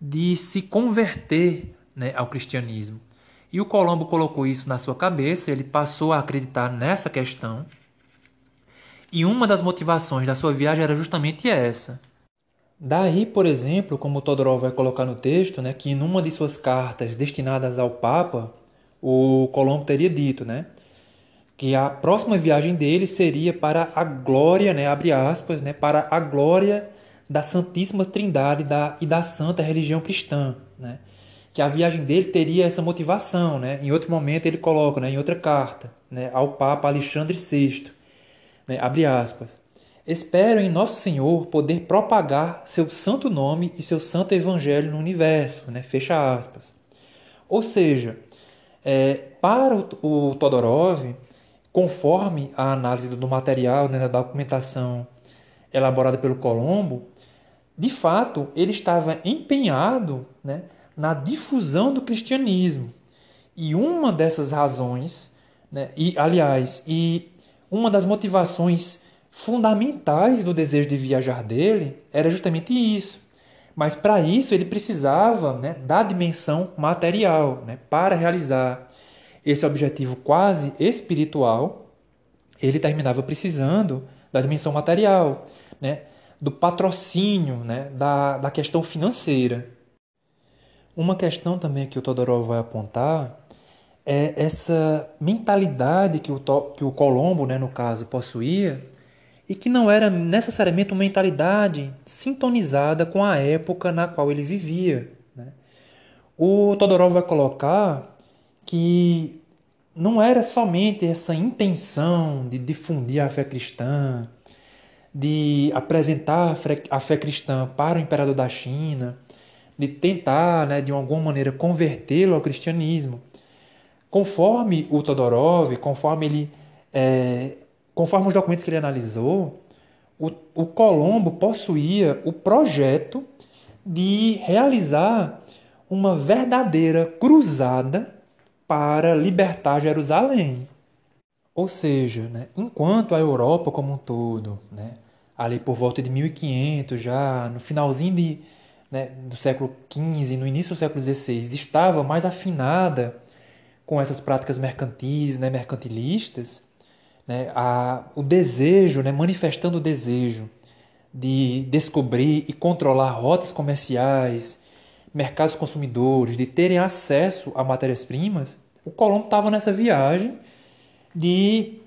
de se converter né, ao cristianismo. E o Colombo colocou isso na sua cabeça, ele passou a acreditar nessa questão e uma das motivações da sua viagem era justamente essa. Daí, por exemplo, como Todorov vai colocar no texto, né, que em uma de suas cartas destinadas ao Papa, o Colombo teria dito, né, que a próxima viagem dele seria para a glória, né, abre aspas, né, para a glória da Santíssima Trindade da, e da Santa Religião Cristã, né, que a viagem dele teria essa motivação, né. Em outro momento ele coloca, né, em outra carta, né, ao Papa Alexandre VI, né, abre aspas, espero em Nosso Senhor poder propagar seu santo nome e seu santo evangelho no universo, né, fecha aspas. Ou seja, é, para o, o, Todorov, conforme a análise do material, né, da documentação elaborada pelo Colombo, de fato ele estava empenhado né, na difusão do cristianismo. E uma dessas razões, né, e aliás, e uma das motivações fundamentais do desejo de viajar dele era justamente isso. Mas para isso ele precisava né, da dimensão material. Né? Para realizar esse objetivo quase espiritual, ele terminava precisando da dimensão material, né? do patrocínio, né? da, da questão financeira. Uma questão também que o Todorov vai apontar é essa mentalidade que o, que o Colombo, né, no caso, possuía e que não era necessariamente uma mentalidade sintonizada com a época na qual ele vivia. Né? O Todorov vai colocar que não era somente essa intenção de difundir a fé cristã, de apresentar a fé cristã para o imperador da China, de tentar, né, de alguma maneira, convertê-lo ao cristianismo. Conforme o Todorov, conforme ele, é, conforme os documentos que ele analisou, o, o Colombo possuía o projeto de realizar uma verdadeira cruzada para libertar Jerusalém. Ou seja, né, enquanto a Europa como um todo, né, ali por volta de 1500, já no finalzinho de, né, do século XV, no início do século XVI, estava mais afinada com essas práticas mercantis, né, mercantilistas, né, a, o desejo, né, manifestando o desejo de descobrir e controlar rotas comerciais, mercados consumidores, de terem acesso a matérias-primas, o Colombo estava nessa viagem de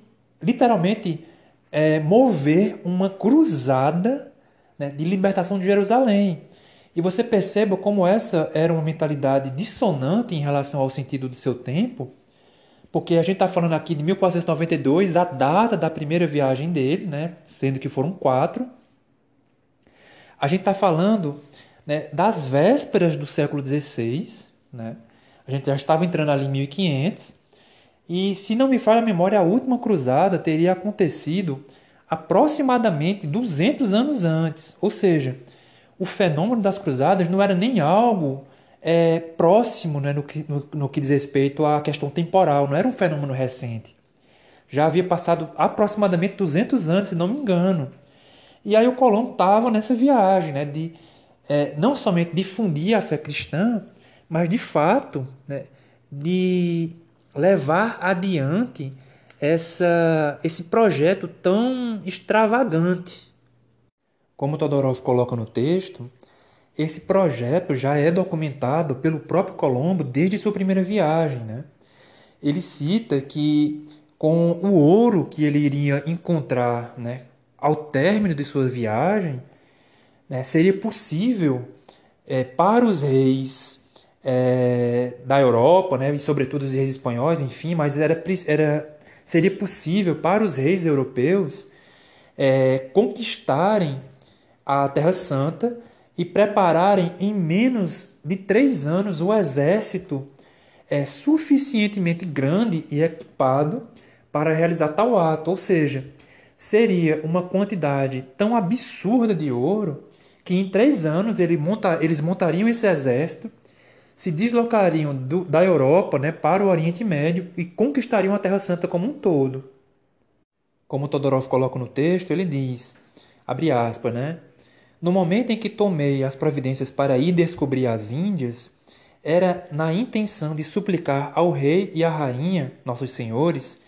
literalmente é, mover uma cruzada né, de libertação de Jerusalém. E você perceba como essa era uma mentalidade dissonante em relação ao sentido do seu tempo, porque a gente está falando aqui de 1492, a data da primeira viagem dele, né, sendo que foram quatro. A gente está falando né, das vésperas do século XVI, né? a gente já estava entrando ali em 1500, e se não me falha a memória, a última cruzada teria acontecido aproximadamente 200 anos antes. Ou seja, o fenômeno das cruzadas não era nem algo é, próximo né, no, que, no, no que diz respeito à questão temporal, não era um fenômeno recente. Já havia passado aproximadamente 200 anos, se não me engano. E aí o Colombo estava nessa viagem né, de é, não somente difundir a fé cristã, mas de fato né, de levar adiante essa, esse projeto tão extravagante. Como Todorov coloca no texto, esse projeto já é documentado pelo próprio Colombo desde sua primeira viagem. Né? Ele cita que com o ouro que ele iria encontrar né, ao término de sua viagem, né, seria possível é, para os reis é, da Europa, né, e sobretudo os reis espanhóis, enfim, mas era, era, seria possível para os reis europeus é, conquistarem a Terra Santa e prepararem em menos de três anos o exército é, suficientemente grande e equipado para realizar tal ato. Ou seja, seria uma quantidade tão absurda de ouro que em três anos ele monta, eles montariam esse exército, se deslocariam do, da Europa né, para o Oriente Médio e conquistariam a Terra Santa como um todo. Como Todorov coloca no texto, ele diz, abre aspas, né? No momento em que tomei as providências para ir descobrir as Índias, era na intenção de suplicar ao rei e à rainha, nossos senhores,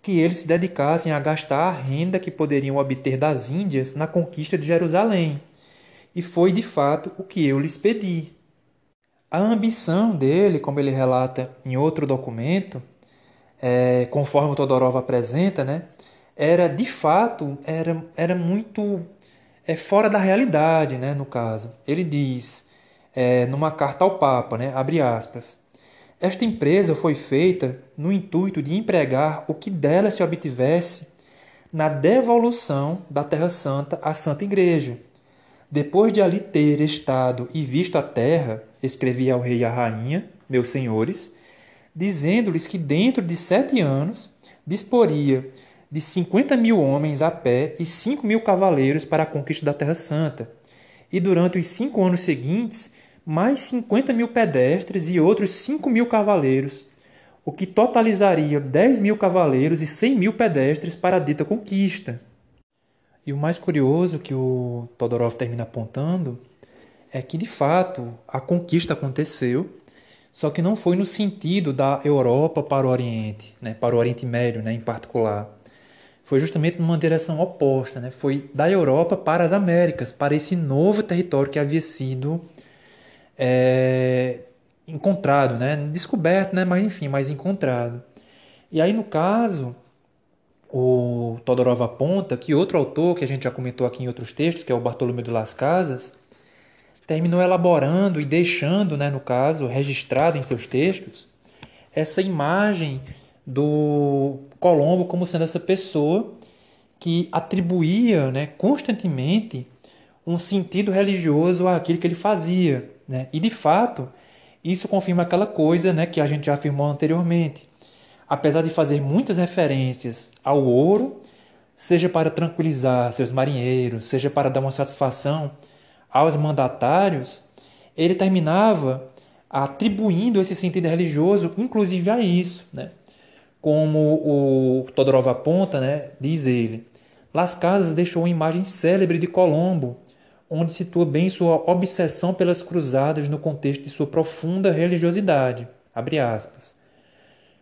que eles se dedicassem a gastar a renda que poderiam obter das Índias na conquista de Jerusalém. E foi de fato o que eu lhes pedi. A ambição dele, como ele relata em outro documento, é, conforme o Todorov apresenta, né, era de fato era, era muito é fora da realidade, né, no caso. Ele diz, é, numa carta ao Papa, né, abre aspas, esta empresa foi feita no intuito de empregar o que dela se obtivesse na devolução da Terra Santa à Santa Igreja. Depois de ali ter estado e visto a terra, escrevi ao rei e à rainha, meus senhores, dizendo-lhes que dentro de sete anos disporia de 50 mil homens a pé e 5 mil cavaleiros para a conquista da Terra Santa, e durante os cinco anos seguintes, mais 50 mil pedestres e outros 5 mil cavaleiros, o que totalizaria 10 mil cavaleiros e 100 mil pedestres para a dita conquista. E o mais curioso que o Todorov termina apontando é que, de fato, a conquista aconteceu, só que não foi no sentido da Europa para o Oriente, né, para o Oriente Médio né, em particular foi justamente numa direção oposta, né? foi da Europa para as Américas, para esse novo território que havia sido é, encontrado, né? descoberto, né? mas enfim, mas encontrado. E aí no caso, o Todorov aponta que outro autor, que a gente já comentou aqui em outros textos, que é o Bartolomeu de Las Casas, terminou elaborando e deixando, né, no caso, registrado em seus textos, essa imagem do Colombo como sendo essa pessoa que atribuía né, constantemente um sentido religioso àquilo que ele fazia. Né? E, de fato, isso confirma aquela coisa né, que a gente já afirmou anteriormente. Apesar de fazer muitas referências ao ouro, seja para tranquilizar seus marinheiros, seja para dar uma satisfação aos mandatários, ele terminava atribuindo esse sentido religioso, inclusive a isso. Né? Como o Todorov aponta, né, diz ele, Las Casas deixou uma imagem célebre de Colombo, onde situa bem sua obsessão pelas cruzadas no contexto de sua profunda religiosidade.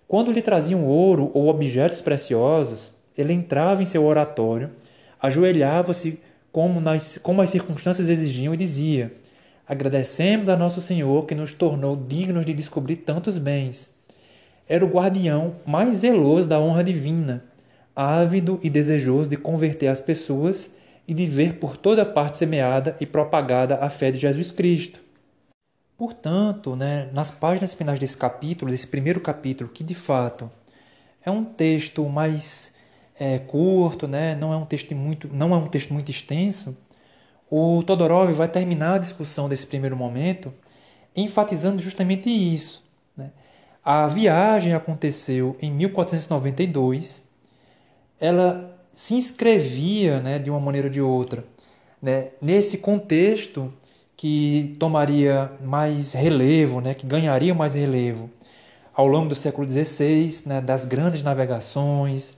Quando lhe traziam ouro ou objetos preciosos, ele entrava em seu oratório, ajoelhava-se como, nas, como as circunstâncias exigiam e dizia: Agradecemos a Nosso Senhor que nos tornou dignos de descobrir tantos bens. Era o guardião mais zeloso da honra divina, ávido e desejoso de converter as pessoas e de ver por toda parte semeada e propagada a fé de Jesus Cristo. Portanto, né, nas páginas finais desse capítulo, desse primeiro capítulo, que de fato é um texto mais é, curto, né, não é um texto muito, não é um texto muito extenso, o Todorov vai terminar a discussão desse primeiro momento enfatizando justamente isso. A viagem aconteceu em 1492, ela se inscrevia né, de uma maneira ou de outra né, nesse contexto que tomaria mais relevo, né, que ganharia mais relevo ao longo do século XVI, né, das grandes navegações,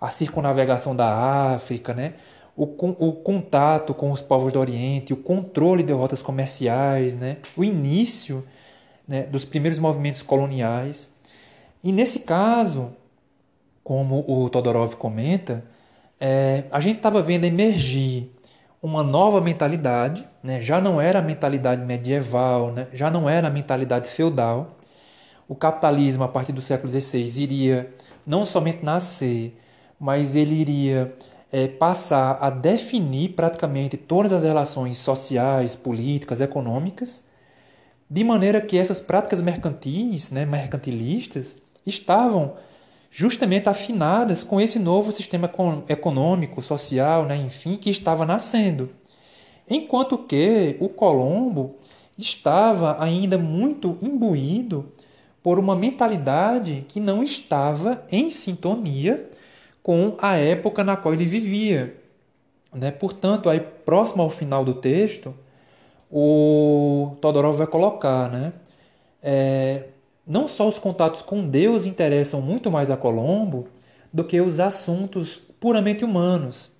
a circunnavegação da África, né, o, o contato com os povos do Oriente, o controle de rotas comerciais, né, o início né, dos primeiros movimentos coloniais. E nesse caso, como o Todorov comenta, é, a gente estava vendo emergir uma nova mentalidade, né? já não era a mentalidade medieval, né? já não era a mentalidade feudal. O capitalismo, a partir do século XVI, iria não somente nascer, mas ele iria é, passar a definir praticamente todas as relações sociais, políticas, econômicas, de maneira que essas práticas mercantis, né, mercantilistas, estavam justamente afinadas com esse novo sistema econômico, social, né, enfim, que estava nascendo. Enquanto que o Colombo estava ainda muito imbuído por uma mentalidade que não estava em sintonia com a época na qual ele vivia. Né? Portanto, aí próximo ao final do texto, o Todorov vai colocar, né? É, não só os contatos com Deus interessam muito mais a Colombo do que os assuntos puramente humanos,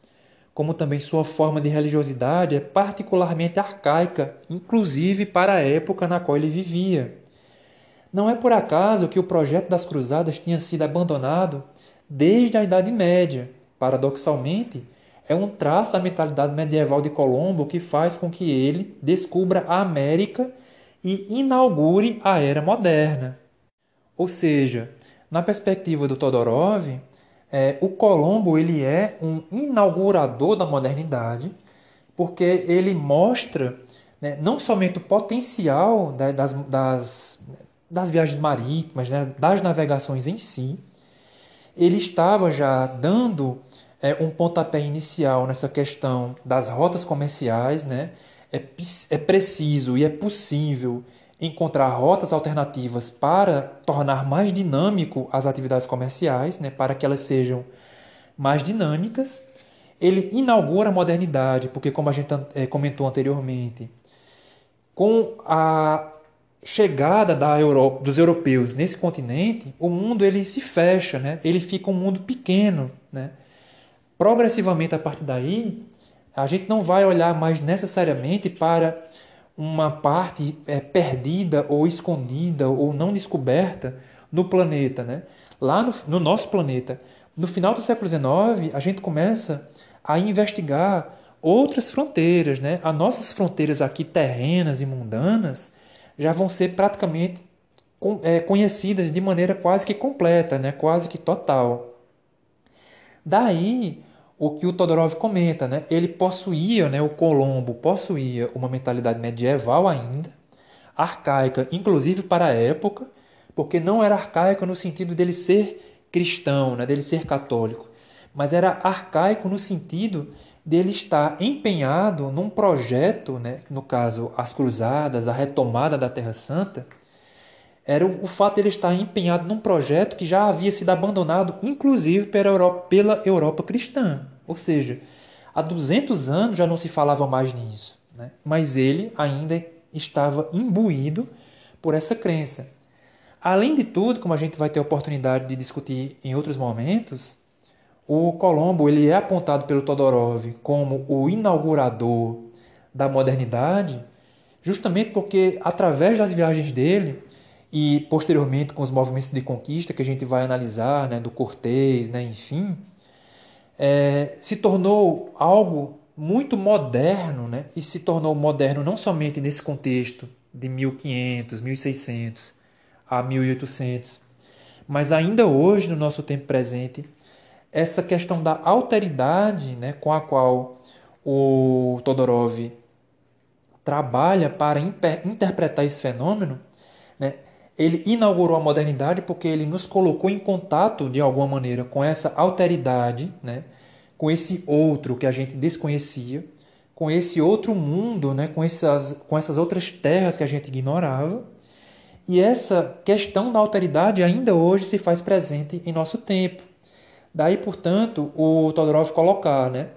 como também sua forma de religiosidade é particularmente arcaica, inclusive para a época na qual ele vivia. Não é por acaso que o projeto das cruzadas tinha sido abandonado desde a Idade Média. Paradoxalmente, é um traço da mentalidade medieval de Colombo que faz com que ele descubra a América e inaugure a era moderna. Ou seja, na perspectiva do Todorov, é, o Colombo ele é um inaugurador da modernidade, porque ele mostra né, não somente o potencial das, das, das viagens marítimas, né, das navegações em si, ele estava já dando é, um pontapé inicial nessa questão das rotas comerciais, né, é, é preciso e é possível encontrar rotas alternativas para tornar mais dinâmico as atividades comerciais, né, para que elas sejam mais dinâmicas. Ele inaugura a modernidade, porque, como a gente é, comentou anteriormente, com a chegada da Europa, dos europeus nesse continente, o mundo ele se fecha, né? ele fica um mundo pequeno. Né? Progressivamente, a partir daí, a gente não vai olhar mais necessariamente para uma parte é, perdida ou escondida ou não descoberta no planeta. Né? Lá no, no nosso planeta, no final do século XIX, a gente começa a investigar outras fronteiras. Né? As nossas fronteiras aqui terrenas e mundanas já vão ser praticamente é, conhecidas de maneira quase que completa, né? quase que total. Daí o que o Todorov comenta, né? Ele possuía, né, o Colombo possuía uma mentalidade medieval ainda, arcaica, inclusive para a época, porque não era arcaico no sentido dele ser cristão, né, dele ser católico, mas era arcaico no sentido dele estar empenhado num projeto, né, no caso as cruzadas, a retomada da Terra Santa, era o, o fato de ele estar empenhado num projeto que já havia sido abandonado, inclusive pela Europa, pela Europa cristã. Ou seja, há 200 anos já não se falava mais nisso, né? mas ele ainda estava imbuído por essa crença. Além de tudo, como a gente vai ter oportunidade de discutir em outros momentos, o Colombo ele é apontado pelo Todorov como o inaugurador da modernidade, justamente porque através das viagens dele e posteriormente com os movimentos de conquista que a gente vai analisar, né, do Cortés, né, enfim, é, se tornou algo muito moderno, né, e se tornou moderno não somente nesse contexto de 1500, 1600 a 1800, mas ainda hoje no nosso tempo presente, essa questão da alteridade, né, com a qual o Todorov trabalha para interpretar esse fenômeno, né, ele inaugurou a modernidade porque ele nos colocou em contato de alguma maneira com essa alteridade, né? com esse outro que a gente desconhecia, com esse outro mundo, né? com, essas, com essas outras terras que a gente ignorava. E essa questão da alteridade ainda hoje se faz presente em nosso tempo. Daí, portanto, o Todorov colocar, né?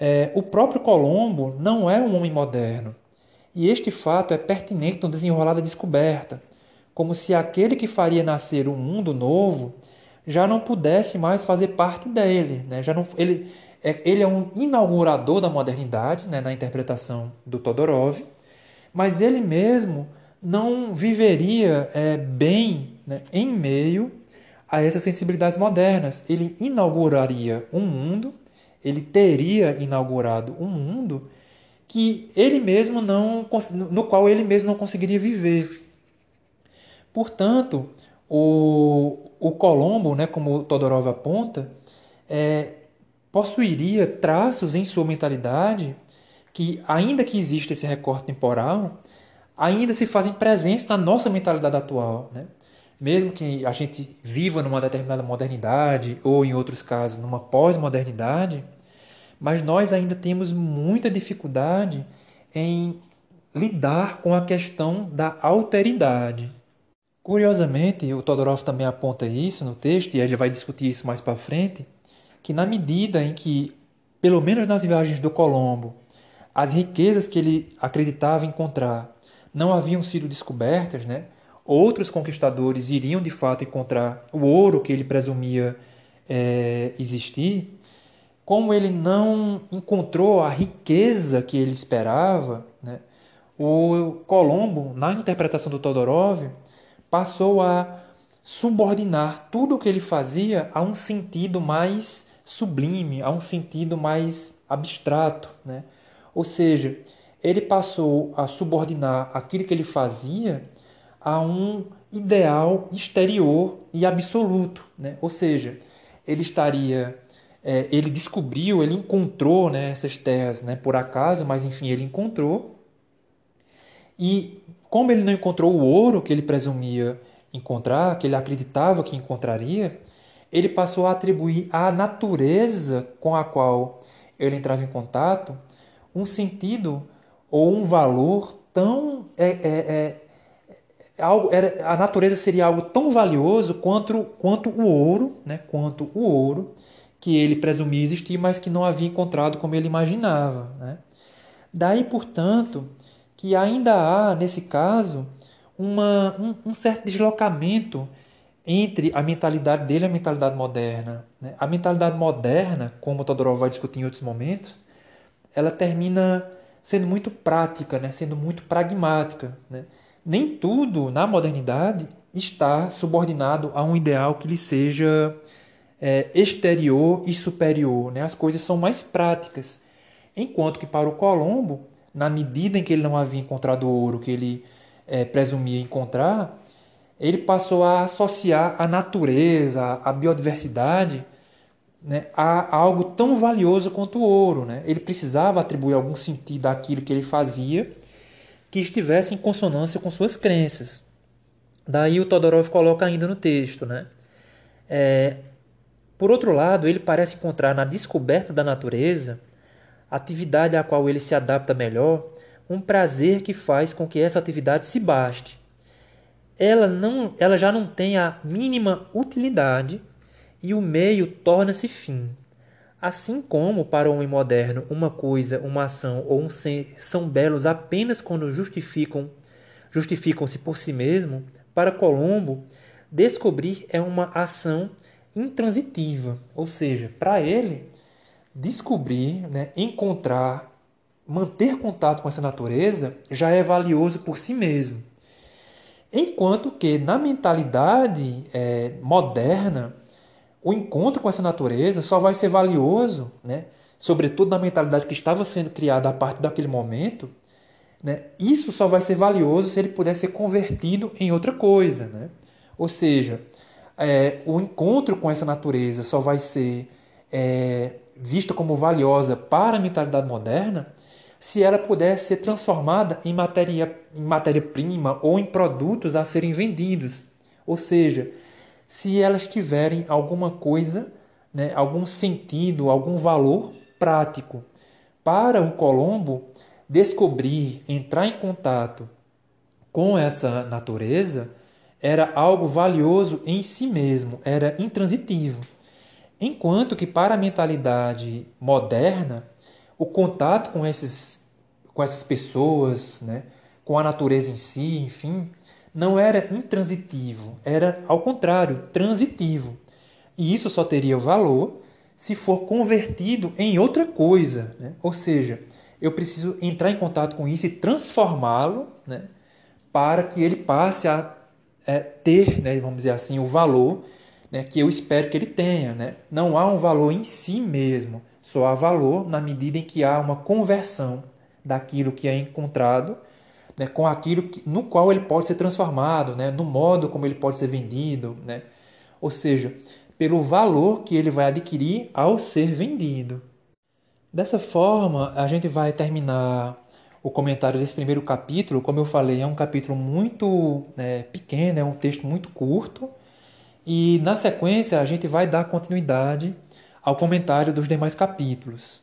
É, o próprio Colombo não é um homem moderno. E este fato é pertinente no desenrolar da descoberta como se aquele que faria nascer um mundo novo já não pudesse mais fazer parte dele. Né? Já não, ele, é, ele é um inaugurador da modernidade, né, na interpretação do Todorov, mas ele mesmo não viveria é, bem né, em meio a essas sensibilidades modernas. Ele inauguraria um mundo, ele teria inaugurado um mundo que ele mesmo não, no qual ele mesmo não conseguiria viver. Portanto, o, o Colombo, né, como Todorov aponta, é, possuiria traços em sua mentalidade que, ainda que exista esse recorte temporal, ainda se fazem presentes na nossa mentalidade atual. Né? Mesmo que a gente viva numa determinada modernidade, ou em outros casos, numa pós-modernidade, mas nós ainda temos muita dificuldade em lidar com a questão da alteridade. Curiosamente, o Todorov também aponta isso no texto, e ele vai discutir isso mais para frente, que na medida em que, pelo menos nas viagens do Colombo, as riquezas que ele acreditava encontrar não haviam sido descobertas, né? outros conquistadores iriam de fato encontrar o ouro que ele presumia é, existir, como ele não encontrou a riqueza que ele esperava, né? o Colombo, na interpretação do Todorov, passou a subordinar tudo o que ele fazia a um sentido mais sublime, a um sentido mais abstrato. Né? Ou seja, ele passou a subordinar aquilo que ele fazia a um ideal exterior e absoluto. Né? Ou seja, ele estaria. É, ele descobriu, ele encontrou né, essas terras né, por acaso, mas enfim, ele encontrou. E como ele não encontrou o ouro que ele presumia encontrar, que ele acreditava que encontraria, ele passou a atribuir à natureza com a qual ele entrava em contato um sentido ou um valor tão é, é, é, é algo era, a natureza seria algo tão valioso quanto quanto o ouro, né? Quanto o ouro que ele presumia existir, mas que não havia encontrado como ele imaginava, né? Daí, portanto, que ainda há, nesse caso, uma, um, um certo deslocamento entre a mentalidade dele e a mentalidade moderna. Né? A mentalidade moderna, como o Todorov vai discutir em outros momentos, ela termina sendo muito prática, né? sendo muito pragmática. Né? Nem tudo na modernidade está subordinado a um ideal que lhe seja é, exterior e superior. Né? As coisas são mais práticas. Enquanto que para o Colombo, na medida em que ele não havia encontrado o ouro que ele é, presumia encontrar, ele passou a associar a natureza, a biodiversidade, né, a algo tão valioso quanto o ouro. Né? Ele precisava atribuir algum sentido àquilo que ele fazia que estivesse em consonância com suas crenças. Daí o Todorov coloca ainda no texto. Né? É, por outro lado, ele parece encontrar na descoberta da natureza, atividade à qual ele se adapta melhor, um prazer que faz com que essa atividade se baste. Ela, não, ela já não tem a mínima utilidade e o meio torna-se fim. Assim como para o homem moderno uma coisa, uma ação ou um ser são belos apenas quando justificam justificam-se por si mesmo, para Colombo, descobrir é uma ação intransitiva, ou seja, para ele descobrir, né, encontrar, manter contato com essa natureza já é valioso por si mesmo. Enquanto que na mentalidade é, moderna o encontro com essa natureza só vai ser valioso, né? sobretudo na mentalidade que estava sendo criada a partir daquele momento, né? isso só vai ser valioso se ele puder ser convertido em outra coisa. Né? Ou seja, é, o encontro com essa natureza só vai ser é, vista como valiosa para a mentalidade moderna se ela puder ser transformada em matéria-prima em matéria ou em produtos a serem vendidos. Ou seja, se elas tiverem alguma coisa, né, algum sentido, algum valor prático. Para o Colombo descobrir, entrar em contato com essa natureza, era algo valioso em si mesmo, era intransitivo. Enquanto que para a mentalidade moderna, o contato com, esses, com essas pessoas, né, com a natureza em si, enfim, não era intransitivo, era ao contrário, transitivo. E isso só teria valor se for convertido em outra coisa. Né? Ou seja, eu preciso entrar em contato com isso e transformá-lo né? para que ele passe a é, ter, né, vamos dizer assim, o valor né, que eu espero que ele tenha. Né? Não há um valor em si mesmo, só há valor na medida em que há uma conversão daquilo que é encontrado né, com aquilo que, no qual ele pode ser transformado, né, no modo como ele pode ser vendido, né, ou seja, pelo valor que ele vai adquirir ao ser vendido. Dessa forma, a gente vai terminar o comentário desse primeiro capítulo. Como eu falei, é um capítulo muito né, pequeno, é um texto muito curto. E na sequência, a gente vai dar continuidade ao comentário dos demais capítulos.